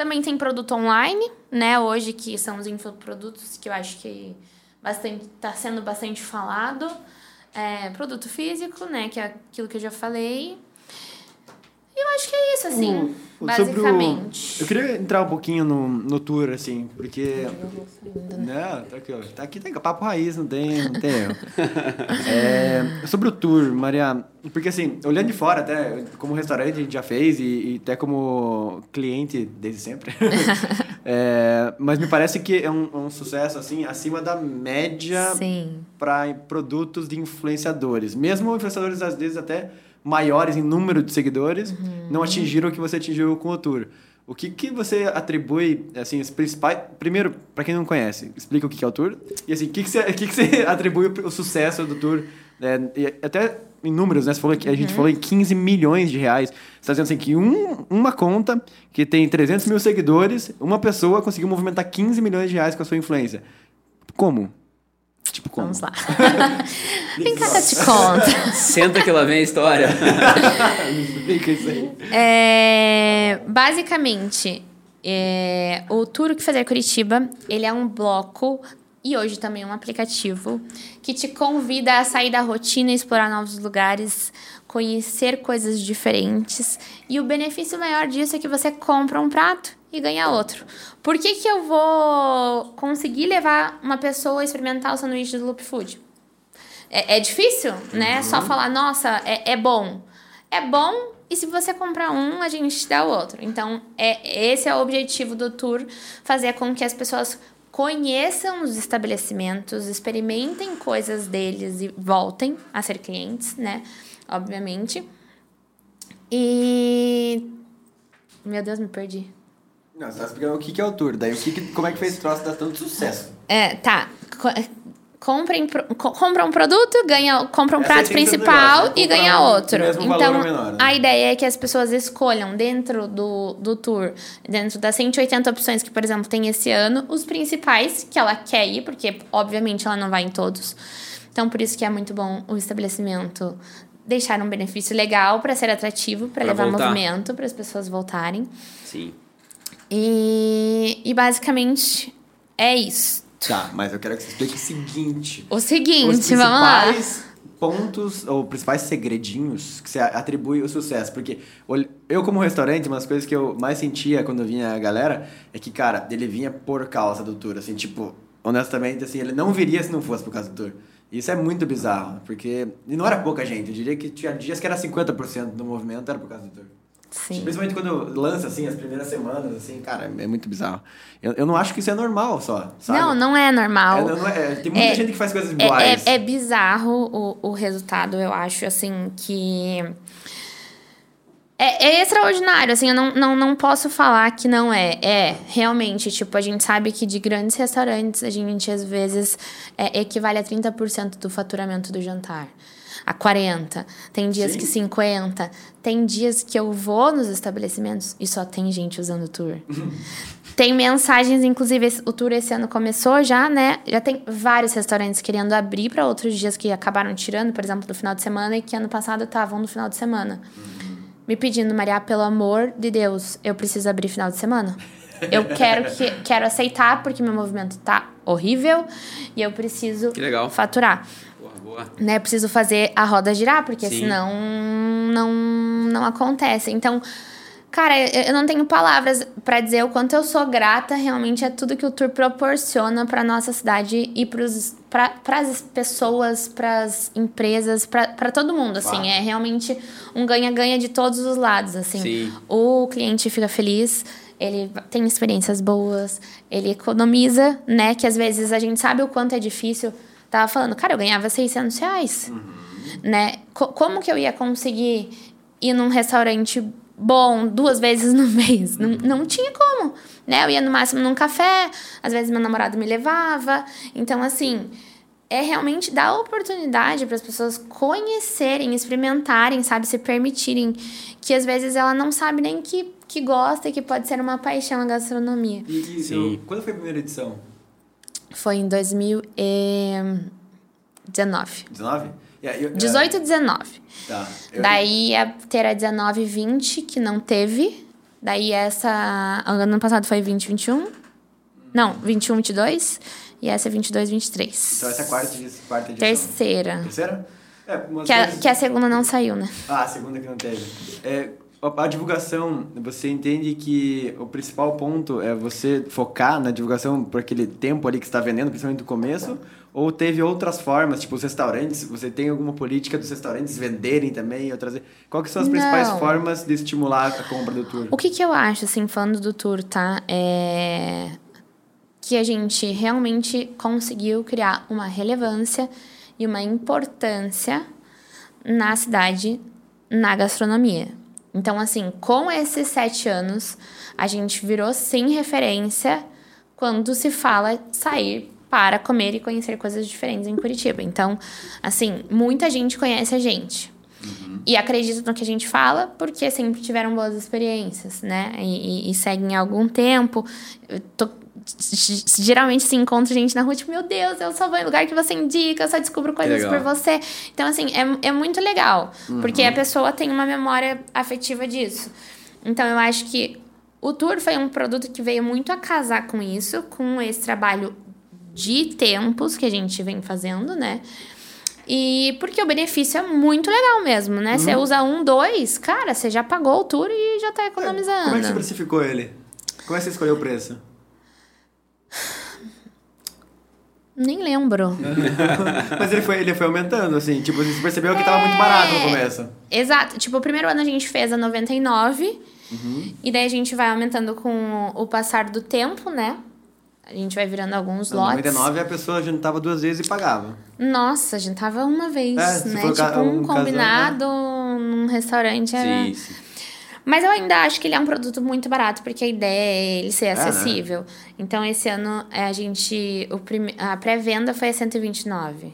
S2: Também tem produto online, né? Hoje, que são os infoprodutos que eu acho que bastante tá sendo bastante falado. É, produto físico, né? Que é aquilo que eu já falei. Eu acho que é isso, assim,
S1: O- o- sobre o-
S2: basicamente.
S1: Eu queria entrar um pouquinho no, no tour, assim, porque. Não, tá aqui, ó. Tá aqui tem papo raiz, não tem, não tem erro. É, sobre o tour, Maria, porque assim, olhando de fora, até como restaurante a gente já fez e, e até como cliente desde sempre. É, mas me parece que é um, um sucesso, assim, acima da média para produtos de influenciadores. Mesmo influenciadores, às vezes, até maiores em número de seguidores, não atingiram o que você atingiu com o Tour. O que, que você atribui, assim, os principais... Primeiro, para quem não conhece, explica o que é o Tour. E, assim, o que, que, você, o que, que você atribui o sucesso do Tour? né? Até em números, né? Você falou que a gente falou em 15 milhões de reais. Você está dizendo assim que um, uma conta que tem 300 mil seguidores, uma pessoa conseguiu movimentar 15 milhões de reais com a sua influência. Como? Tipo, como?
S2: Vamos lá. Vem cá que eu te conto.
S3: Senta que lá vem a história.
S1: Explica isso aí.
S2: É, basicamente, é, o Tour que fazer Curitiba, ele é um bloco e hoje também um aplicativo que te convida a sair da rotina, explorar novos lugares, conhecer coisas diferentes. E o benefício maior disso é que você compra um prato e ganha outro. Por que, que eu vou conseguir levar uma pessoa a experimentar o sanduíche do Loop Food? É, é difícil, né? Só falar, nossa, é, é bom. É bom e se você comprar um, a gente te dá o outro. Então, é, esse é o objetivo do tour, fazer com que as pessoas conheçam os estabelecimentos, experimentem coisas deles e voltem a ser clientes, né? Obviamente. E. Meu Deus, me perdi.
S1: Não, você tá explicando o que que é o tour, daí o que que- como é que fez esse troço dar tanto sucesso.
S2: É, tá. Co- Comprem, compra um produto, ganha, compra um
S1: Essa é
S2: prato principal
S1: negócio, é
S2: e ganha
S1: um-
S2: outro. Então,
S1: menor, né?
S2: a ideia é que as pessoas escolham dentro do, do tour, dentro das 180 opções que, por exemplo, tem esse ano, os principais que ela quer ir, porque, obviamente, ela não vai em todos. Então, por isso que é muito bom o estabelecimento deixar um benefício legal para ser atrativo, para
S3: Pra
S2: levar
S3: voltar.
S2: movimento, para as pessoas voltarem.
S3: Sim.
S2: E, e basicamente é isso.
S1: Tá, mas eu quero que você explique o seguinte.
S2: O
S1: os
S2: seguinte, vamos lá.
S1: principais pontos ou principais segredinhos que você atribui o sucesso. Porque eu, como restaurante, uma das coisas que eu mais sentia quando vinha a galera é que, cara, ele vinha por causa do tour. Assim, tipo, honestamente, assim, ele não viria se não fosse por causa do tour. Isso é muito bizarro, porque. E não era pouca gente, eu diria que tinha dias que era 50% do movimento era por causa do tour.
S2: Sim.
S1: Principalmente quando lança, assim, as primeiras semanas, assim, cara, é muito bizarro. Eu, eu não acho que isso é normal só, sabe?
S2: Não, não é normal.
S1: É, não é- tem muita
S2: É-
S1: gente que faz coisas
S2: É,
S1: iguais.
S2: é, é bizarro o, o resultado, eu acho, assim, que. É, é extraordinário, assim, eu não, não, não posso falar que não é. É, realmente, tipo, a gente sabe que de grandes restaurantes, a gente às vezes é, equivale a 30% do faturamento do jantar. A 40%. Tem dias
S1: Sim.
S2: que 50%. Tem dias que eu vou nos estabelecimentos e só tem gente usando o tour. Tem mensagens, inclusive, o tour esse ano começou já, né? Já tem vários restaurantes querendo abrir para outros dias que acabaram tirando, por exemplo, do final de semana e que ano passado estavam no final de semana. Me pedindo, Maria, pelo amor de Deus, eu preciso abrir final de semana. Eu quero que quero aceitar porque meu movimento tá horrível e eu preciso faturar
S3: Boa,
S2: né? Preciso fazer a roda girar, porque
S3: Sim.
S2: senão não, não acontece. Então, cara, eu não tenho palavras pra dizer o quanto eu sou grata realmente a tudo que o tour proporciona pra nossa cidade e para as pessoas, para as empresas, para todo mundo, assim.
S1: Claro.
S2: É realmente um ganha-ganha de todos os lados, assim.
S3: Sim.
S2: O cliente fica feliz, ele tem experiências boas, ele economiza, né? Que às vezes a gente sabe o quanto é difícil. Tava falando, cara, eu ganhava 600 reais, né? Co- como que eu ia conseguir ir num restaurante bom duas vezes no mês? Não, não tinha como, né? Eu ia no máximo num café, às vezes meu namorado me levava. Então, assim, é realmente dar oportunidade para as pessoas conhecerem, experimentarem, sabe, se permitirem, que às vezes ela não sabe nem que, que gosta e que pode ser uma paixão a gastronomia.
S1: E, e
S3: Sim.
S1: eu- quando foi a primeira edição?
S2: Foi em 2019.
S1: 19? Yeah, eu-
S2: 18 e 19.
S1: Tá. Eu-
S2: Daí ia ter a 19 e 20, que não teve. Daí essa. Ano passado foi 20 21. Não, 21 22. E essa é 22 23.
S1: Então essa é a quarta, quarta edição.
S2: Terceira.
S1: Terceira? É,
S2: Que a,
S1: coisas-
S2: que a segunda não saiu, né?
S1: Ah, a segunda que não teve. É, A, divulgação, você entende que o principal ponto é você focar na divulgação por aquele tempo ali que está vendendo, principalmente no começo? Ou teve outras formas, tipo os restaurantes, você tem alguma política dos restaurantes venderem também? Ou trazer... Qual que são as principais
S2: Não.
S1: formas de estimular a compra do tour?
S2: O que, que eu acho, assim, falando do tour, tá? É que a gente realmente conseguiu criar uma relevância e uma importância na cidade, na gastronomia. Então, assim, com esses sete anos, a gente virou sim referência quando se fala sair para comer e conhecer coisas diferentes em Curitiba. Então, assim, muita gente conhece a gente. E acredita no que a gente fala porque sempre tiveram boas experiências, né? E, e, e seguem há algum tempo. Eu tô- geralmente se encontra gente na rua, tipo, meu Deus, eu só vou em lugar que você indica, eu só descubro coisas
S3: legal.
S2: por você. Então, assim, é, é muito legal. Porque a pessoa tem uma memória afetiva disso. Então, eu acho que o tour foi um produto que veio muito a casar com isso, com esse trabalho de tempos que a gente vem fazendo, né? E porque o benefício é muito legal mesmo, né? Você usa um, dois, cara, você já pagou o tour e já tá economizando.
S1: Como é que você precificou ele? Como é que você escolheu o preço?
S2: Nem lembro.
S1: Mas ele foi, ele foi aumentando, assim. Tipo, você percebeu que tava muito barato no começo.
S2: Exato. Tipo, o primeiro ano a gente fez a 99.
S1: Uhum.
S2: E daí a gente vai aumentando com o passar do tempo, né? A gente vai virando alguns
S1: No
S2: lotes.
S1: 99 a pessoa juntava duas vezes e pagava.
S2: Nossa, a gente tava uma vez,
S1: É,
S2: né? Tipo, um
S1: um casal,
S2: combinado num restaurante. Era...
S3: Sim, sim.
S2: Mas eu ainda acho que ele é um produto muito barato, porque a ideia é ele ser
S1: né?
S2: acessível. Então, esse ano, é, a gente... O prime... A pré-venda foi a 129.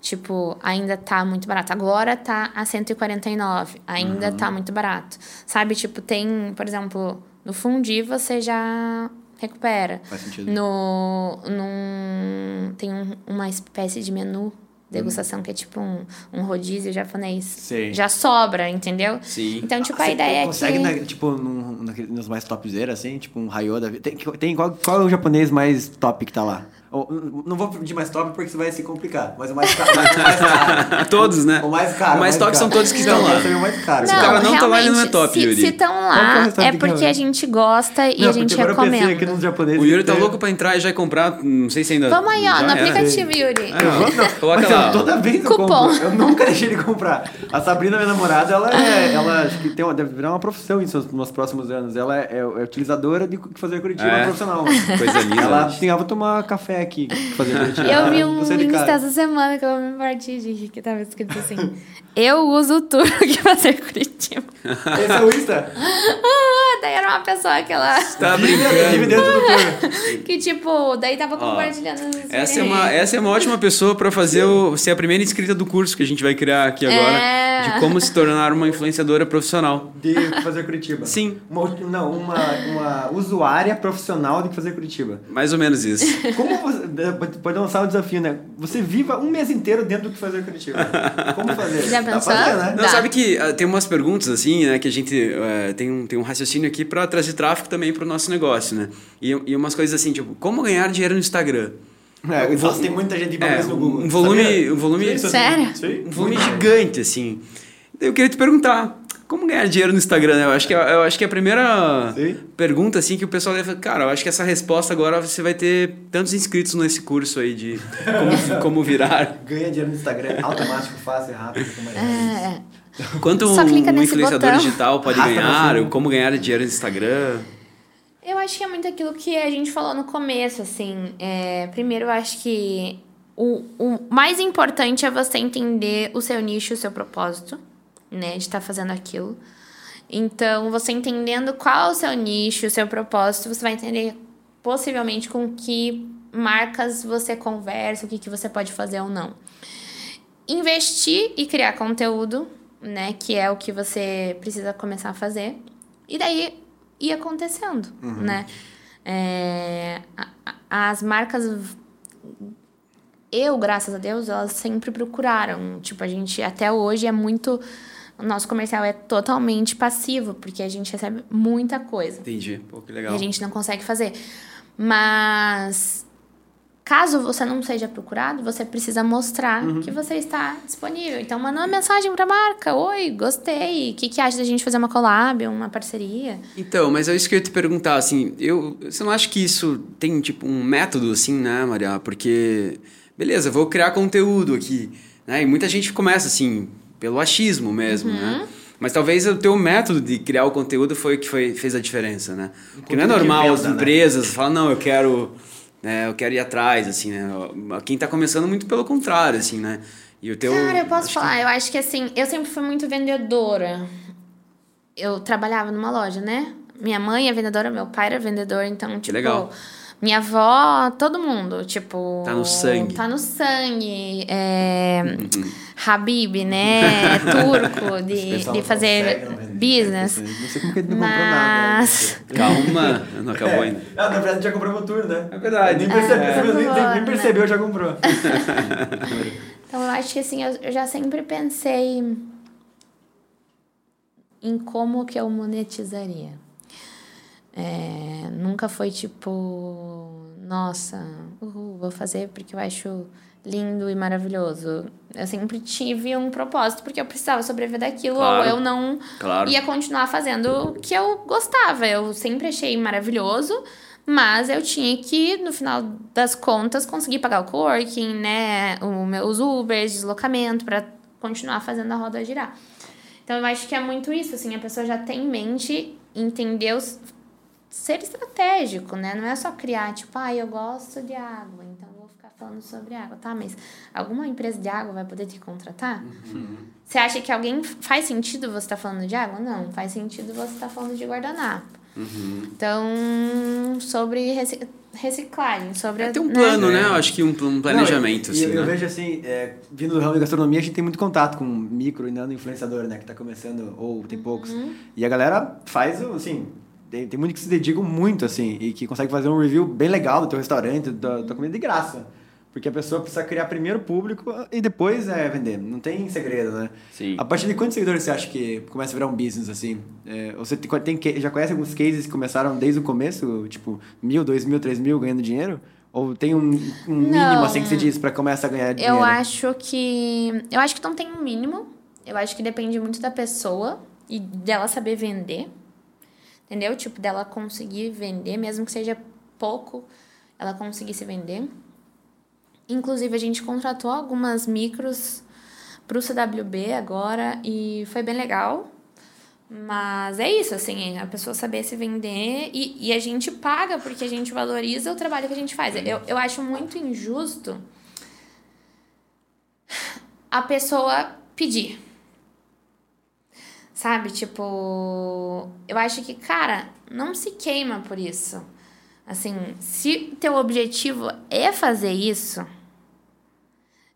S2: Tipo, ainda tá muito barato. Agora tá a 149. Ainda
S1: Uhum.
S2: tá muito barato. Sabe? Tipo, tem, por exemplo, no fundi você já recupera.
S1: Faz sentido.
S2: No, num, tem um- uma espécie de menu degustação que é tipo um, um rodízio japonês.
S1: Sei.
S2: Já sobra, entendeu?
S3: Sim.
S2: Então, tipo, a
S1: Você
S2: ideia é
S1: consegue,
S2: que...
S1: na- tipo, num, naquele- nos mais topzera, assim, tipo um Raiô da vida. Tem, tem qual, qual é o japonês mais top que tá lá? Não vou pedir mais top porque isso vai se complicar, mas o mais caro. mais, mais caro.
S3: Todos, né?
S1: O mais caro.
S3: O mais top são
S1: caro.
S3: todos que
S1: Não,
S3: estão lá.
S1: o mais caro.
S3: Se o cara não tá lá, ele não é top,
S2: se,
S3: Yuri.
S2: Se estão
S1: é
S2: lá, é
S1: que
S2: porque a gente gosta e
S1: Não,
S2: a gente
S1: pensei aqui
S2: recomenda.
S1: nos japoneses.
S3: O Yuri tá louco pra entrar e já comprar, não sei se ainda.
S2: Vamos aí, ó, no aplicativo, Yuri.
S3: Ah, não. Coloca
S1: Mas
S3: lá.
S1: eu, toda vez eu
S2: Cupom.
S1: compro. Eu nunca deixei ele comprar. A Sabrina, minha namorada, ela é. Ela acho que tem uma, deve virar uma profissão isso nos próximos anos. Ela é, é- é utilizadora de fazer Curitiba
S3: É.
S1: profissional.
S3: Coisa linda.
S1: Ela vou tomar café aqui fazer Curitiba.
S2: Eu vi
S1: Ah,
S2: um
S1: casa.
S2: essa semana que eu me parti de rir, que tava escrito assim: Eu uso o tour que fazer Curitiba.
S1: Esse é o Insta?
S2: Ah, daí era uma pessoa que ela.
S3: Tá brincando.
S1: dentro do tour.
S2: Que tipo, daí tava compartilhando as
S3: Essa é, uma, essa é uma ótima pessoa pra fazer o, ser a primeira inscrita do curso que a gente vai criar aqui agora.
S2: É.
S3: De como se tornar uma influenciadora profissional.
S1: De fazer Curitiba.
S3: Sim.
S1: Uma, não, uma, uma usuária profissional de fazer Curitiba.
S3: Mais ou menos isso.
S1: Como você. Pode lançar o desafio, né? Você viva um mês inteiro dentro do que fazer Curitiba. Como fazer?
S2: Já pensou?
S1: fazer, né?
S3: Não,
S2: Dá.
S3: sabe que ah, tem umas perguntas assim, né, que a gente eh, tem, um, tem um raciocínio aqui pra trazer tráfego também pro nosso negócio, né? E, e umas coisas assim, tipo, como ganhar dinheiro no Instagram?
S1: É,
S3: Um vo-
S1: nossa, tem muita gente de
S3: é,
S1: no Google.
S3: um volume-
S1: sabia?
S3: um volume-.
S2: Sério?
S3: Um volume gigante, assim. Eu queria te perguntar, como ganhar dinheiro no Instagram? né? Eu acho que, eu acho que a primeira
S1: Sim.
S3: pergunta, assim, que o pessoal deve... Cara, eu acho que essa resposta agora você vai ter tantos inscritos nesse curso aí de como, como virar.
S1: Ganha dinheiro no Instagram, automático, fácil, rápido. Como é.
S2: É.
S3: Quanto
S2: Só
S3: um, um influenciador
S2: botão.
S3: digital pode
S1: Arrasta
S3: ganhar? Como ganhar dinheiro no Instagram?
S2: Eu acho que é muito aquilo que a gente falou no começo, assim. É, primeiro, eu acho que o, o mais importante é você entender o seu nicho, o seu propósito, né? De estar fazendo aquilo. Então, você entendendo qual é o seu nicho, o seu propósito, você vai entender possivelmente com que marcas você conversa, o que, que você pode fazer ou não. Investir e criar conteúdo, né? Que é o que você precisa começar a fazer. E daí ir acontecendo, né? É, as marcas eu, graças a Deus, elas sempre procuraram. Tipo, a gente até hoje é muito. O nosso comercial é totalmente passivo, porque a gente recebe muita coisa.
S3: Entendi. Pô, que
S2: E
S3: legal.
S2: a gente não consegue fazer. Mas. Caso você não seja procurado, você precisa mostrar
S1: Uhum.
S2: que você está disponível. Então, manda uma mensagem para a marca. Oi, gostei. O que, que acha da gente fazer uma collab, uma parceria?
S3: Então, mas é isso que eu ia te perguntar, assim, eu, você não acha que isso tem, tipo, um método, assim, né, Maria? Porque, beleza, vou criar conteúdo aqui, né? E muita gente começa, assim, pelo achismo mesmo, né?
S2: Uhum.
S3: Mas talvez o teu método de criar o conteúdo foi o que foi, fez a diferença, né? Porque não é
S1: que
S3: normal as
S1: venda, né?
S3: empresas falam, não, eu quero, né, eu quero ir atrás, assim, né? Quem tá começando muito pelo contrário, assim, né? E o teu...
S2: Cara, eu posso falar, eu acho que assim, eu sempre fui muito vendedora. Eu trabalhava numa loja, né? Minha mãe é vendedora, meu pai era vendedor, então, tipo.
S3: legal.
S2: Minha avó, todo mundo, tipo.
S3: Tá no sangue.
S2: Tá no sangue. É. Habib, né? É turco, de, de fazer
S1: consegue, vende.
S2: business.
S1: Não sei como que ele não comprou nada.
S2: Mas.
S3: Calma, não acabou ainda.
S1: Ah, na verdade já comprou o turno, né?
S3: É verdade.
S1: Nem percebeu,
S2: É.
S1: nem- nem, nem
S2: né?
S1: percebeu, já comprou.
S2: Então eu acho que assim, eu já sempre pensei em como que eu monetizaria. É, nunca foi tipo, nossa, uhul, vou fazer porque eu acho lindo e maravilhoso. Eu sempre tive um propósito porque eu precisava sobreviver daquilo
S3: Claro.
S2: ou eu não
S3: Claro.
S2: ia continuar fazendo o que eu gostava. Eu sempre achei maravilhoso, mas eu tinha que, no final das contas, conseguir pagar o coworking, né? O meus Ubers, deslocamento, para continuar fazendo a roda girar. Então eu acho que é muito isso, assim, a pessoa já tem em mente entender os. Ser estratégico, né? Não é só criar, tipo, ah, eu gosto de água, então vou ficar falando sobre água, tá? Mas alguma empresa de água vai poder te contratar? Você acha que alguém faz sentido você estar falando de água? Não, faz sentido você estar falando de guardanapo. Então, sobre reci- reciclagem, sobre
S3: É ter um
S2: né?
S3: plano, né? Eu acho que um, um planejamento,
S1: Não, e-
S3: assim,
S1: eu,
S3: né?
S1: vejo assim, é, vindo do ramo de gastronomia, a gente tem muito contato com micro e nano influenciador, né? Que tá começando, ou tem poucos.
S2: Uhum.
S1: E a galera faz, o, assim, tem, tem muito que se dedicam muito, assim, e que consegue fazer um review bem legal do teu restaurante, da tua comida de graça. Porque a pessoa precisa criar primeiro público e depois é, vender. Não tem segredo, né?
S3: Sim.
S1: A partir de quantos seguidores você acha que começa a virar um business, assim? É, você tem, já conhece alguns cases que começaram desde o começo, tipo, mil, dois mil, três mil ganhando dinheiro? Ou tem um, um mínimo,
S2: Não.
S1: assim, que você diz pra começar a ganhar dinheiro?
S2: Eu acho que. Eu acho que não tem um mínimo. Eu acho que depende muito da pessoa e dela saber vender. Entendeu? Tipo, dela conseguir vender, mesmo que seja pouco, ela conseguir se vender. Inclusive, a gente contratou algumas micros pro CWB agora e foi bem legal. Mas é isso, assim, a pessoa saber se vender e, e a gente paga porque a gente valoriza o trabalho que a gente faz. Eu, eu acho muito injusto a pessoa pedir. Sabe? Tipo, eu acho que, cara, não se queima por isso. Assim, se teu objetivo é fazer isso,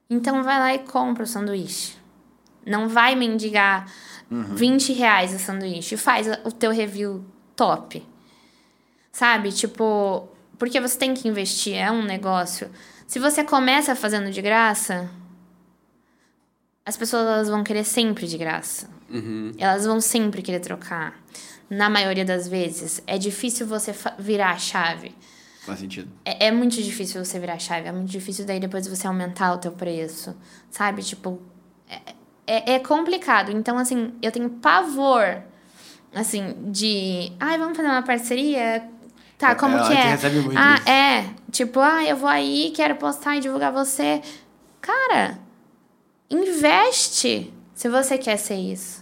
S2: então vai lá e compra o sanduíche. Não vai mendigar 20 reais o sanduíche. Faz o teu review top. Sabe? Tipo, porque você tem que investir, é um negócio. Se você começa fazendo de graça, as pessoas elas vão querer sempre de graça.
S3: Uhum.
S2: Elas vão sempre querer trocar. Na maioria das vezes, é difícil você virar a chave.
S1: Faz sentido.
S2: É, é muito difícil você virar a chave. É muito difícil daí depois você aumentar o teu preço. Sabe? Tipo, é, é, é complicado. Então, assim, eu tenho pavor, assim, de... Ai, vamos fazer uma parceria? Tá, como
S1: É,
S2: que
S1: a gente
S2: é? ah,
S1: isso.
S2: é. Tipo, ah, eu vou aí, quero postar e divulgar você. Cara, investe se você quer ser isso.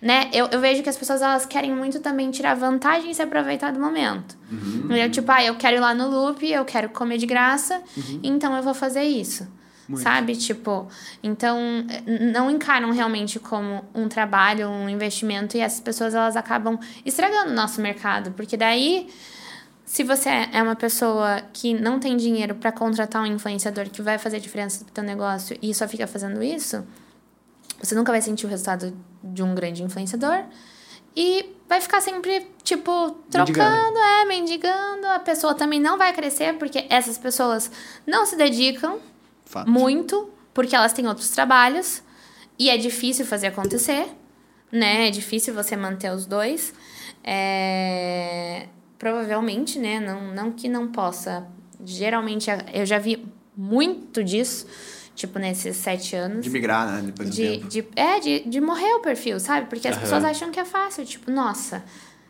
S2: Né? Eu, eu vejo que as pessoas elas querem muito também tirar vantagem e se aproveitar do momento.
S1: Uhum.
S2: Eu, tipo, ah, eu quero ir lá no loop, eu quero comer de graça,
S1: Uhum.
S2: então eu vou fazer isso. Sabe? Tipo, então não encaram realmente como um trabalho, um investimento, e essas pessoas elas acabam estragando o nosso mercado, porque daí se você é uma pessoa que não tem dinheiro para contratar um influenciador que vai fazer diferença pro teu negócio e só fica fazendo isso, você nunca vai sentir o resultado de um grande influenciador e vai ficar sempre, tipo, trocando, é, mendigando. A pessoa também não vai crescer porque essas pessoas não se dedicam
S1: Fato.
S2: muito porque elas têm outros trabalhos e é difícil fazer acontecer, né? É difícil você manter os dois. É, Provavelmente, né? Não, não que não possa Geralmente, eu já vi muito disso, tipo, nesses sete anos.
S1: De migrar, né? Depois do
S2: De,
S1: tempo.
S2: de, é, de, de morrer o perfil, sabe? Porque as
S3: Aham.
S2: pessoas acham que é fácil. Tipo, nossa,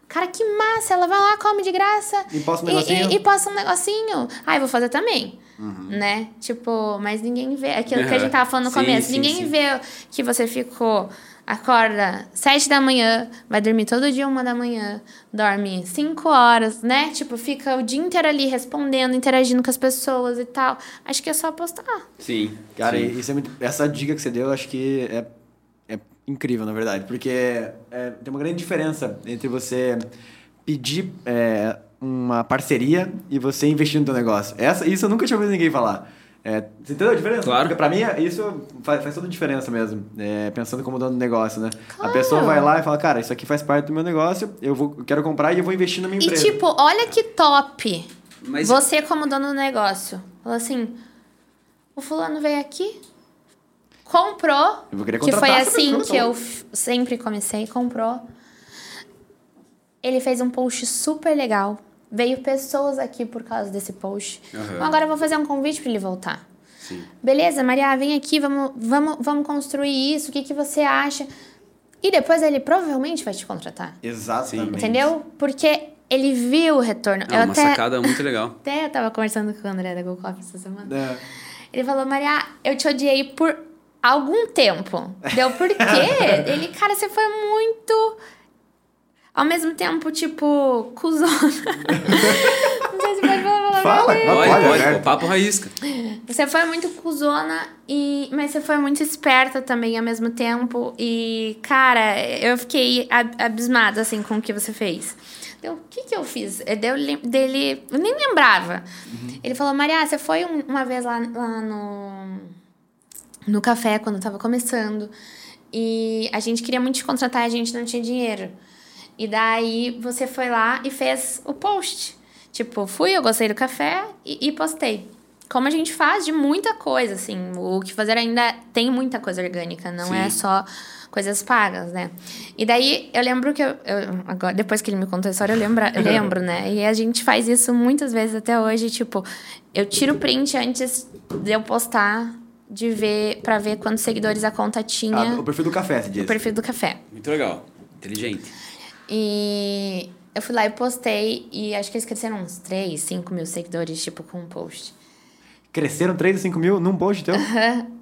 S2: cara, que massa. Ela vai lá, come de graça.
S1: E posta um negocinho.
S2: e, e posta um negocinho. Ah, eu vou fazer também.
S1: Uhum.
S2: Né? Tipo, mas ninguém vê. Aquilo que a gente tava falando no
S3: Sim,
S2: começo.
S3: sim,
S2: ninguém
S3: sim.
S2: vê que você ficou. Acorda sete da manhã, vai dormir todo dia uma da manhã, dorme cinco horas, né? Tipo, fica o dia inteiro ali respondendo, interagindo com as pessoas e tal. Acho que é só postar.
S3: Sim.
S1: Cara,
S3: sim.
S1: isso é muito, essa dica que você deu, eu acho que é, é incrível, na verdade. Porque é, tem uma grande diferença entre você pedir é, uma parceria e você investir no teu negócio. Essa, isso eu nunca tinha ouvido ninguém falar. É, você entendeu a diferença?
S3: Claro.
S1: Porque pra mim, isso faz, faz toda a diferença mesmo. É, pensando como dono do negócio, né? A
S2: Claro.
S1: pessoa vai lá e fala, cara, isso aqui faz parte do meu negócio, eu, vou, eu quero comprar e eu vou investir na minha
S2: E
S1: empresa.
S2: tipo, olha que top.
S3: Mas-
S2: Você como dono do negócio. Falou assim, o fulano veio aqui, comprou,
S1: Eu vou querer
S2: que foi assim que eu sempre comecei, comprou. Ele fez um post super legal. Veio pessoas aqui por causa desse post.
S3: Aham.
S2: Então agora eu vou fazer um convite para ele voltar.
S3: Sim.
S2: Beleza, Maria, vem aqui, vamos, vamos, vamos construir isso, o que, que você acha? E depois ele provavelmente vai te contratar.
S1: Exatamente.
S2: Entendeu? Porque ele viu o retorno.
S3: É
S2: eu
S3: uma
S2: até,
S3: sacada muito legal.
S2: até eu tava conversando com o André da GoCoff essa semana.
S1: É.
S2: Ele falou, Maria, eu te odiei por algum tempo. Deu por quê? ele, cara, você foi muito. Ao mesmo tempo, tipo, cuzona. Não sei se pode falar.
S1: Fala,
S3: Pode,
S1: pode, né?
S3: papo raísca.
S2: Você foi muito cuzona, e, mas você foi muito esperta também ao mesmo tempo. E, cara, eu fiquei ab- abismada, assim, com o que você fez. Então, o que que eu fiz? É, lem- dele, eu nem lembrava. Ele falou, Maria, você foi um- uma vez lá, lá no, no café, quando eu tava começando. E a gente queria muito te contratar e a gente não tinha dinheiro. E daí você foi lá e fez o post. Tipo, fui, eu gostei do café e, e postei. Como a gente faz de muita coisa, assim. O que fazer ainda tem muita coisa orgânica, não é
S3: Sim.
S2: só coisas pagas, né? E daí eu lembro que eu, eu- agora depois que ele me contou a história, eu lembro, eu lembro, né? E a gente faz isso muitas vezes até hoje, tipo, eu tiro o print antes de eu postar de ver para ver quantos seguidores a conta tinha,
S1: Ah, o perfil do café, você diz.
S2: o perfil do café.
S3: Muito legal. Inteligente.
S2: E eu fui lá e postei, e acho que eles cresceram uns 3, 5 mil seguidores, tipo, com um post.
S1: Cresceram 3 a 5 mil num post teu?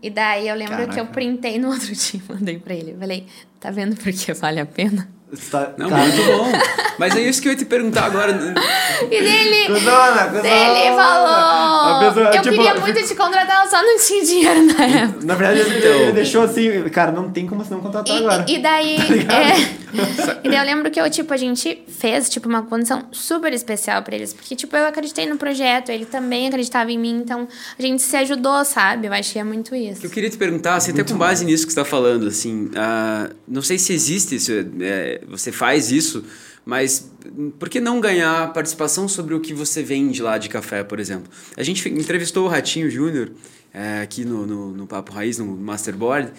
S2: e daí eu lembro
S1: Caraca.
S2: que eu printei no outro dia, mandei pra ele. Falei, tá vendo porque vale a pena?
S1: Você tá-
S3: Não,
S1: cara,
S3: muito bom. Mas é isso que eu ia te perguntar agora.
S2: E dele,
S1: Cusona, cusona.
S2: ele falou,
S1: A pessoa,
S2: eu
S1: tipo,
S2: queria muito te contratar, eu só não tinha dinheiro na época.
S1: Na verdade, ele,
S3: Então.
S1: ele deixou assim, cara, não tem como você não contratar agora.
S2: E, e daí.
S1: Tá
S2: é, e daí eu lembro que eu, tipo, a gente fez, tipo, uma condição super especial pra eles. Porque, tipo, eu acreditei no projeto, ele também acreditava em mim, então a gente se ajudou, sabe? Eu acho que é muito isso.
S3: Eu queria te perguntar, assim, até com base nisso que você está falando, assim, ah, não sei se existe isso, é, você faz isso, mas por que não ganhar participação sobre o que você vende lá de café, por exemplo? A gente entrevistou o Ratinho Júnior é, aqui no, no, no Papo Raiz, no Masterboard,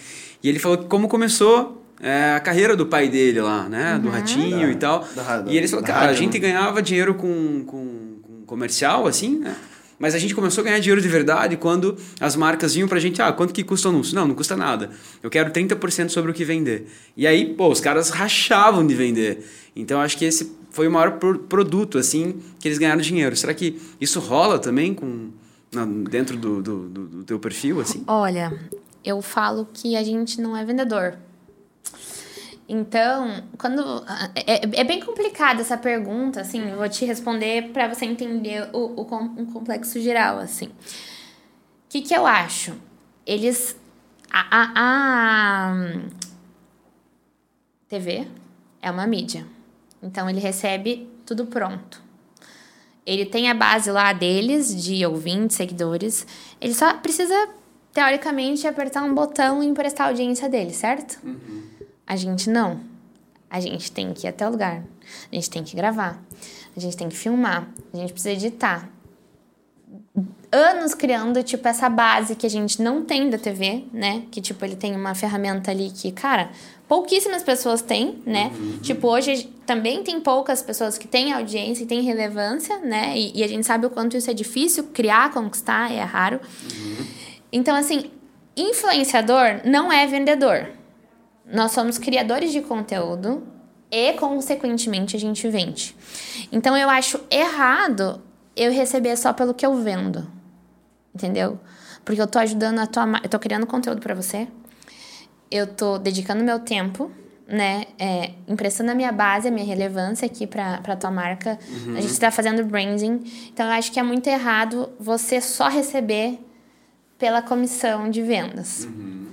S3: e ele falou que como começou é, a carreira do pai dele lá, né, do Ratinho
S1: Da-
S3: e tal,
S1: da- da-
S3: e eles falaram, cara, a gente
S1: né?
S3: ganhava dinheiro com, com, com comercial, assim, né? Mas a gente começou a ganhar dinheiro de verdade quando as marcas vinham pra gente, ah, quanto que custa o anúncio? Não, não custa nada. Eu quero 30% sobre o que vender. E aí, pô, os caras rachavam de vender. Então, acho que esse foi o maior pro- produto, assim, que eles ganharam dinheiro. Será que isso rola também com, dentro do, do, do- do teu perfil, assim?
S2: Olha, eu falo que a gente não é vendedor. Então, quando. É, é bem complicada essa pergunta, assim, vou te responder para você entender o, o um complexo geral, assim. O que, que eu acho? Eles. A, a, a TV é uma mídia. Então, ele recebe tudo pronto. Ele tem a base lá deles, de ouvintes, seguidores. Ele só precisa, teoricamente, apertar um botão e emprestar a audiência dele, certo? A gente não. A gente tem que ir até o lugar. A gente tem que gravar. A gente tem que filmar. A gente precisa editar. anos criando, tipo, essa base que a gente não tem da TV, né? Que, tipo, ele tem uma ferramenta ali que, cara, pouquíssimas pessoas têm, né? Uhum. Tipo, hoje também tem poucas pessoas que têm audiência e têm relevância, né? E, e, a gente sabe o quanto isso é difícil, criar, conquistar, é raro. Uhum. Então, assim, influenciador não é vendedor. Nós somos criadores de conteúdo e, consequentemente, a gente vende. Então, eu acho errado eu receber só pelo que eu vendo. Entendeu? Porque eu tô ajudando a tua. Eu tô criando conteúdo para você eu tô dedicando meu tempo, né? É, emprestando a minha base, a minha relevância aqui para a tua marca. Uhum. A gente está fazendo branding. Então, eu acho que é muito errado você só receber pela comissão de vendas. Uhum.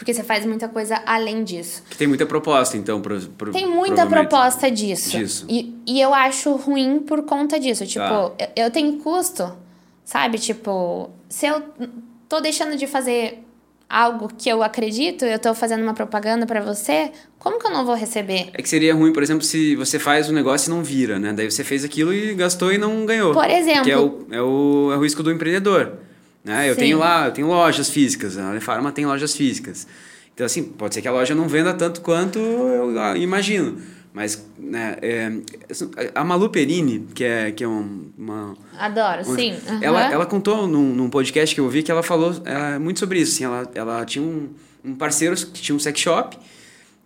S2: Porque você faz muita coisa além disso.
S3: Que tem muita proposta, então, pro, pro
S2: Tem muita proposta disso. disso. E, e eu acho ruim por conta disso. Tipo, tá. eu, eu tenho custo, sabe? Tipo, se eu tô deixando de fazer algo que eu acredito, eu estou fazendo uma propaganda para você, como que eu não vou receber?
S3: É que seria ruim, por exemplo, se você faz um negócio e não vira, né? Daí você fez aquilo e gastou e não ganhou.
S2: Por exemplo.
S3: Que é o, é o, é o risco do empreendedor. Né? Eu Sim. tenho lá, eu tenho lojas físicas, a Alefarma tem lojas físicas. Então, assim, pode ser que a loja não venda tanto quanto eu imagino. Mas né, é, a Malu Perini, que é, que é uma.
S2: Adoro, uma, sim.
S3: Uhum. Ela, ela contou num, num podcast que eu vi que ela falou é, muito sobre isso. Assim, ela, ela tinha um, um parceiro que tinha um sex shop.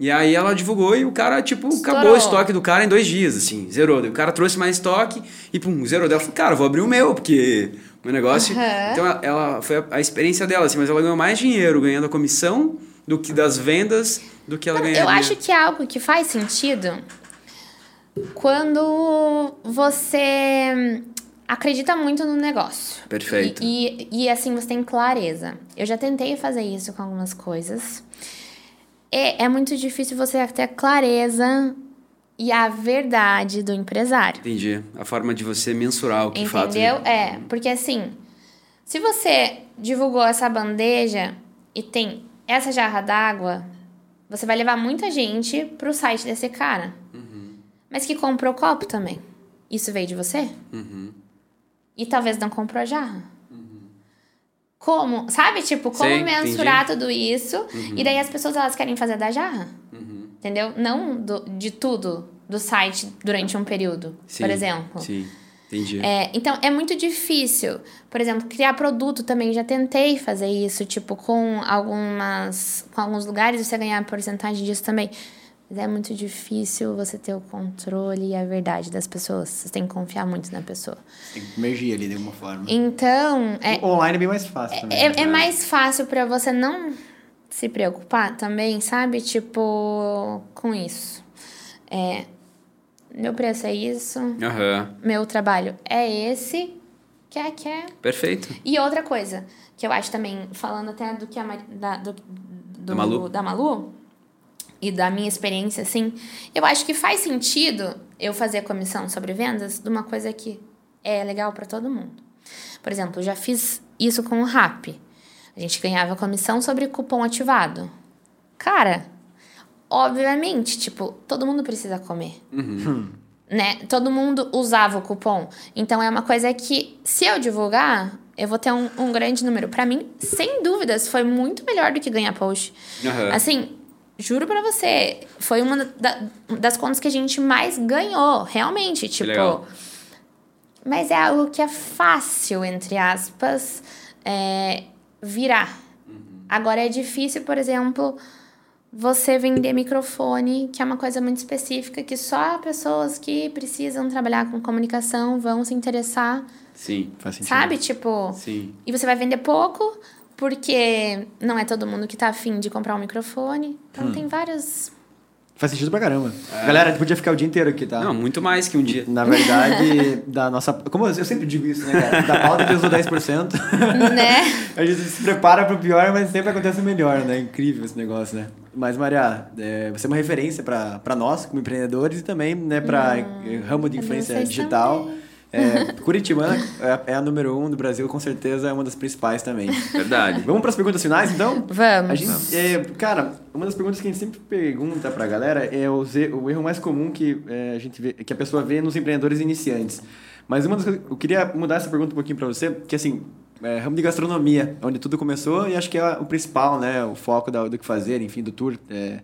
S3: E aí ela divulgou e o cara, tipo, Estourou. acabou o estoque do cara em dois dias, assim, zerou. o cara trouxe mais estoque e, pum, zerou. Ela falou, cara, vou abrir o meu, porque o negócio... Uhum. Então, ela, ela, foi a, a, experiência dela, assim, mas ela ganhou mais dinheiro ganhando a comissão do que das vendas do que ela ganharia.
S2: Eu acho que é algo que faz sentido quando você acredita muito no negócio.
S3: Perfeito.
S2: E, e, e, assim você tem clareza. Eu já tentei fazer isso com algumas coisas. É, é muito difícil você ter clareza e a verdade do empresário.
S3: Entendi. A forma de você mensurar o que
S2: Entendeu?
S3: fato.
S2: Entendeu? É, porque assim, se você divulgou essa bandeja e tem essa jarra d'água, você vai levar muita gente pro site desse cara. Uhum. Mas que comprou o copo também. Isso veio de você? Uhum. E talvez não comprou a jarra. Uhum. Como? Sabe, tipo, como mensurar entendi. tudo isso? Uhum. E daí as pessoas elas querem fazer da jarra. Uhum. Entendeu? Não do, de tudo do site durante um período, Sim. por exemplo.
S3: Sim. Entendi.
S2: É, então, é muito difícil. Por exemplo, criar produto também. Já tentei fazer isso, tipo, com algumas. Com alguns lugares você ganhar porcentagem disso também. Mas é muito difícil você ter o controle e a verdade das pessoas. Você tem que confiar muito na pessoa.
S1: Tem que emergir ali de alguma forma.
S2: Então. É,
S1: o online é bem mais fácil também.
S2: É, né? é mais fácil para você não se preocupar também, sabe? Tipo, com isso. É, meu preço é isso,
S3: uhum.
S2: meu trabalho é esse, quer, quer.
S3: Perfeito.
S2: E outra coisa, que eu acho também, falando até do que a da, do, do, da, Malu. da Malu e da minha experiência, assim, eu acho que faz sentido eu fazer comissão sobre vendas de uma coisa que é legal para todo mundo. Por exemplo, eu já fiz isso com o RAP. A gente ganhava comissão sobre cupom ativado. Cara, obviamente, tipo, todo mundo precisa comer. Uhum. Né? Todo mundo usava o cupom. Então é uma coisa que, se eu divulgar, eu vou ter um, um grande número. Para mim, sem dúvidas, foi muito melhor do que ganhar post. Uhum. Assim, juro para você, foi uma da, das contas que a gente mais ganhou, realmente. Tipo. Mas é algo que é fácil, entre aspas, é, virar. Agora é difícil, por exemplo você vender microfone, que é uma coisa muito específica, que só pessoas que precisam trabalhar com comunicação vão se interessar.
S3: Sim, faz sentido.
S2: Sabe? Tipo.
S3: Sim.
S2: E você vai vender pouco, porque não é todo mundo que tá afim de comprar um microfone. Então hum. tem vários
S1: Faz sentido pra caramba. É. Galera, a gente podia ficar o dia inteiro aqui, tá?
S3: Não, muito mais que um dia.
S1: Na verdade, da nossa. Como eu sempre digo isso, né, cara? Da pauta Deus do 10%.
S2: Né?
S1: a gente se prepara pro pior, mas sempre acontece o melhor, né? Incrível esse negócio, né? Mas, Maria, é, você é uma referência para nós, como empreendedores, e também né, para hum, ramo de influência digital. Também. É, Curitibana é, é a número um do Brasil, com certeza é uma das principais também.
S3: Verdade.
S1: Vamos para as perguntas finais, então?
S2: Vamos.
S1: A gente, é, cara, uma das perguntas que a gente sempre pergunta para a galera é o, o, erro mais comum que, é, a gente vê, que a pessoa vê nos empreendedores iniciantes. Mas uma das coisas, eu queria mudar essa pergunta um pouquinho para você, que assim, é, ramo de gastronomia, onde tudo começou e acho que é o principal, né? O foco da, do que fazer, enfim, do tour. É,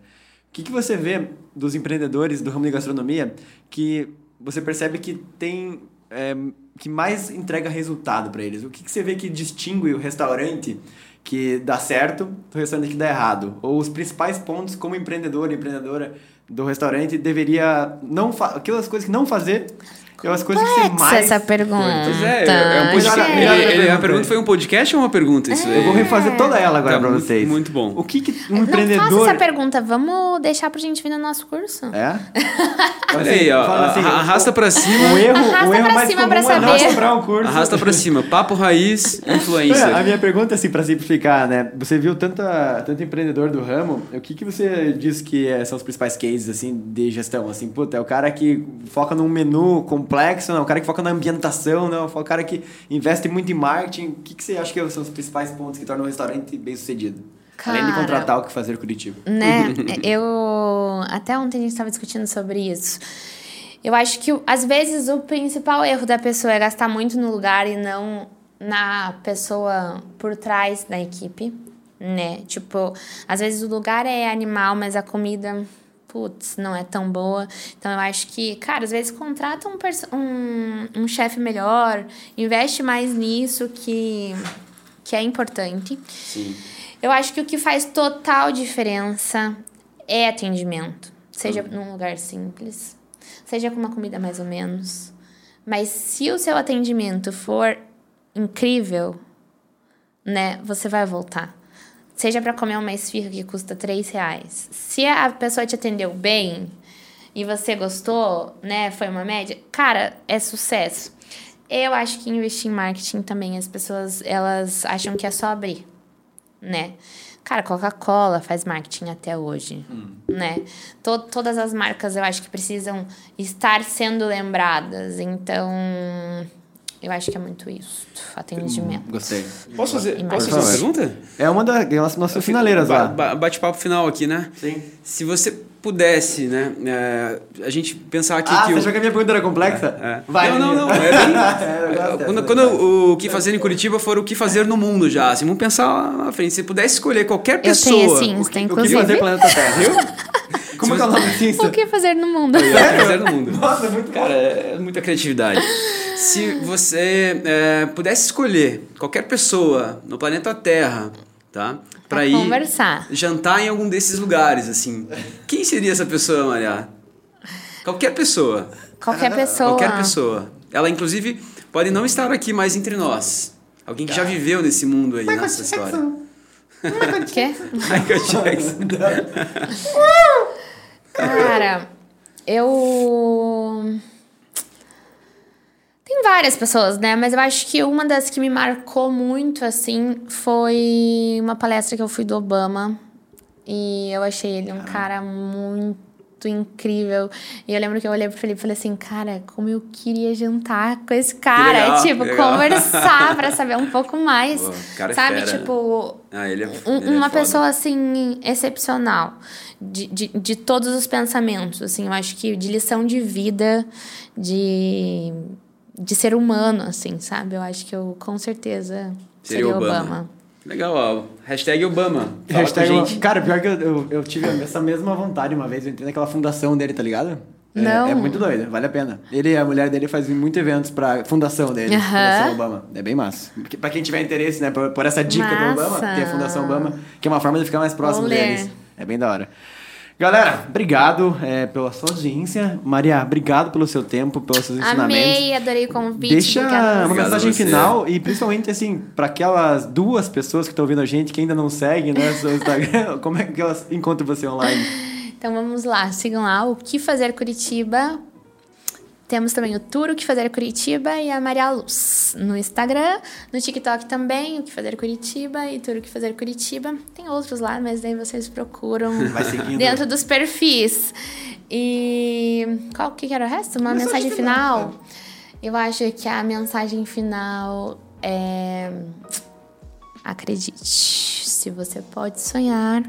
S1: o que, que você vê dos empreendedores do ramo de gastronomia que você percebe que tem é, que mais entrega resultado para eles? O que, que você vê que distingue o restaurante que dá certo do restaurante que dá errado? Ou os principais pontos como empreendedor, empreendedora do restaurante deveria não aquelas coisas que não fazer é as coisas que você mais.
S2: essa pergunta.
S3: Pois é, é um podcast.
S1: Melhor, melhor
S3: ele, a pergunta foi um podcast ou uma pergunta? Isso
S1: é. Eu vou refazer toda ela agora
S3: tá,
S1: pra
S3: muito,
S1: vocês.
S3: Muito bom.
S1: O que, que um
S2: não
S1: empreendedor.
S2: Não faça essa pergunta, vamos deixar pra gente vir no nosso curso.
S1: É?
S3: Olha aí, ó. Assim, arrasta pra cima.
S1: O erro,
S2: arrasta
S1: o erro
S2: pra
S1: mais
S2: cima
S1: comum
S2: pra
S1: é
S2: saber.
S1: não comprar um curso.
S3: Arrasta pra cima. Papo raiz, influência.
S1: É, a minha pergunta, assim, pra simplificar, né? Você viu tanta, tanto empreendedor do ramo, o que, que você diz que é, são os principais cases, assim, de gestão? Assim, puta, é o cara que foca num menu complexo, não, o cara que foca na ambientação, não, o cara que investe muito em marketing. O que, que você acha que são os principais pontos que tornam um restaurante bem sucedido?
S2: Cara,
S1: Além de contratar o que fazer Curitiba.
S2: Né? Eu. Até ontem a gente estava discutindo sobre isso. Eu acho que, às vezes, o principal erro da pessoa é gastar muito no lugar e não na pessoa por trás da equipe, né? Tipo, às vezes o lugar é animal, mas a comida, putz, não é tão boa. Então eu acho que, cara, às vezes contrata um, um, um chefe melhor, investe mais nisso que, que é importante.
S3: Sim.
S2: Eu acho que o que faz total diferença é atendimento. Seja num lugar simples, seja com uma comida mais ou menos. Mas se o seu atendimento for incrível, né, você vai voltar. Seja para comer uma esfirra que custa três reais. Se a pessoa te atendeu bem e você gostou, né, foi uma média, cara, é sucesso. Eu acho que investir em marketing também, as pessoas, elas acham que é só abrir, né? Cara, Coca-Cola faz marketing até hoje, hum. né? To todas as marcas eu acho que precisam estar sendo lembradas. Então, eu acho que é muito isso. Atendimento.
S1: Hum, gostei.
S3: Posso fazer, posso fazer uma pergunta?
S1: É uma das nossas finaleiras
S3: ba
S1: lá.
S3: Bate-papo final aqui, né?
S1: Sim.
S3: Se você pudesse, né? É, a gente pensar aqui
S1: ah,
S3: que.
S1: você
S3: o...
S1: achou que a minha pergunta era complexa?
S3: É, é.
S1: Vai,
S3: não, não, não. É bem... quando quando o, o que fazer em Curitiba for o que fazer no mundo já. Assim, vamos pensar lá na frente. Se pudesse escolher qualquer pessoa.
S2: Eu tenho esse Insta,
S1: o que,
S2: inclusive.
S1: O que fazer planeta Terra, viu? Como é que é o nome desse Insta?
S2: O que fazer no mundo?
S3: O que fazer no mundo.
S1: Nossa, muito
S3: Cara, é muita criatividade. Se você é, pudesse escolher qualquer pessoa no planeta Terra, tá?
S2: Pra
S3: ir
S2: conversar.
S3: jantar em algum desses lugares, assim. Quem seria essa pessoa, Maria? Qualquer pessoa.
S2: Qualquer pessoa.
S3: Qualquer pessoa. Ela, inclusive, pode não estar aqui mais entre nós. Alguém que já viveu nesse mundo aí,
S1: Michael
S3: nessa história.
S2: O quê?
S3: Michael Jackson.
S2: Cara, eu. Tem várias pessoas, né? Mas eu acho que uma das que me marcou muito, assim, foi uma palestra que eu fui do Obama. E eu achei ele um cara muito incrível. E eu lembro que eu olhei pro Felipe e falei assim, cara, como eu queria jantar com esse cara.
S3: legal,
S2: tipo,
S3: legal.
S2: conversar pra saber um pouco mais.
S3: Pô, cara é
S2: sabe,
S3: fera, né?
S2: tipo,
S3: Ah, ele é,
S2: um-
S3: ele é
S2: uma
S3: foda.
S2: pessoa assim excepcional de, de, de todos os pensamentos assim eu acho que de lição de vida de de ser humano assim sabe eu acho que eu com certeza
S3: Seria
S2: seria,
S3: Obama.
S2: Obama.
S3: Legal, ó. Hashtag Obama. Fala
S1: Hashtag
S3: com a gente.
S1: Cara, pior que eu, eu, eu tive essa mesma vontade uma vez. Eu entrei naquela fundação dele, tá ligado? É,
S2: Não.
S1: É muito doido, vale a pena. Ele e a mulher dele fazem muitos eventos pra fundação dele,
S2: Aham.
S1: Fundação Obama. É bem massa. Pra quem tiver interesse, né, por, por essa dica do Obama,
S2: Massa.
S1: que é a Fundação Obama, que é uma forma de ficar mais próximo
S2: Vou ler.
S1: deles. É bem da hora. Galera, obrigado é, pela sua audiência. Maria, obrigado pelo seu tempo, pelos seus ensinamentos.
S2: amei adorei o convite
S1: Deixa uma mensagem final e principalmente assim, para aquelas duas pessoas que estão ouvindo a gente que ainda não seguem, né, seu Instagram, como é que elas encontram você online?
S2: Então vamos lá, sigam lá o que fazer Curitiba. Temos também o Tour O Que Fazer Curitiba e a Maria Luz. No Instagram, no TikTok também, O Que Fazer Curitiba e Tour O Que Fazer Curitiba. Tem outros lá, mas daí vocês procuram dentro dos perfis. E qual que era o resto? Uma
S1: Mensagem
S2: mensagem,
S1: final.
S2: final. Eu acho que a mensagem final é acredite. Se você pode sonhar,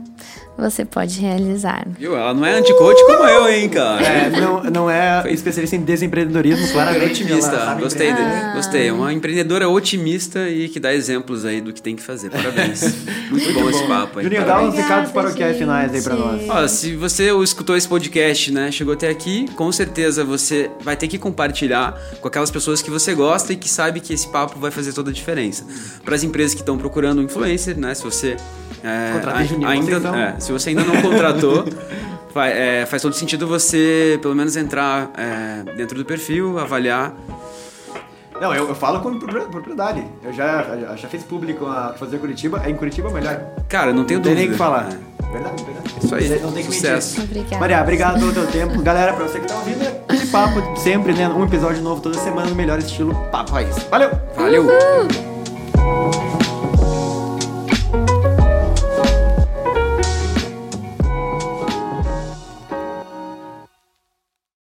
S2: você pode realizar.
S3: Viu? Ela não é anti-coach como eu, hein, cara.
S1: É, não, não é especialista em desempreendedorismo, claramente.
S3: otimista. Gostei, de- gostei. É Uma empreendedora otimista e que dá exemplos aí do que tem que fazer. Parabéns. Muito, bom, esse papo aí.
S1: Juninho, dá uns recados paroquiais finais aí pra
S2: gente.
S1: nós.
S3: Ó, se você escutou esse podcast, né, chegou até aqui, com certeza você vai ter que compartilhar com aquelas pessoas que você gosta e que sabe que esse papo vai fazer toda a diferença. Para as empresas que estão procurando um influencer, né, se você é, a-
S1: Juninho,
S3: ainda,
S1: então.
S3: é, se você ainda não contratou, fa- é, faz todo sentido você pelo menos entrar é, dentro do perfil, avaliar.
S1: Não, eu, eu falo com propri- propriedade. Eu já, já, já fiz público a fazer Curitiba. É em Curitiba é melhor.
S3: Cara, não tenho
S1: não tem nem
S3: dúvida.
S1: o que falar.
S3: É.
S1: Verdade, verdade.
S3: Isso aí.
S1: Não tem que
S3: Sucesso.
S1: mentir.
S2: Obrigada.
S1: Maria, obrigado pelo teu tempo. Galera, pra você que tá ouvindo, é aquele papo de sempre, né? Um episódio novo toda semana no melhor estilo Papo Raiz. Valeu!
S3: Valeu!
S2: Uh!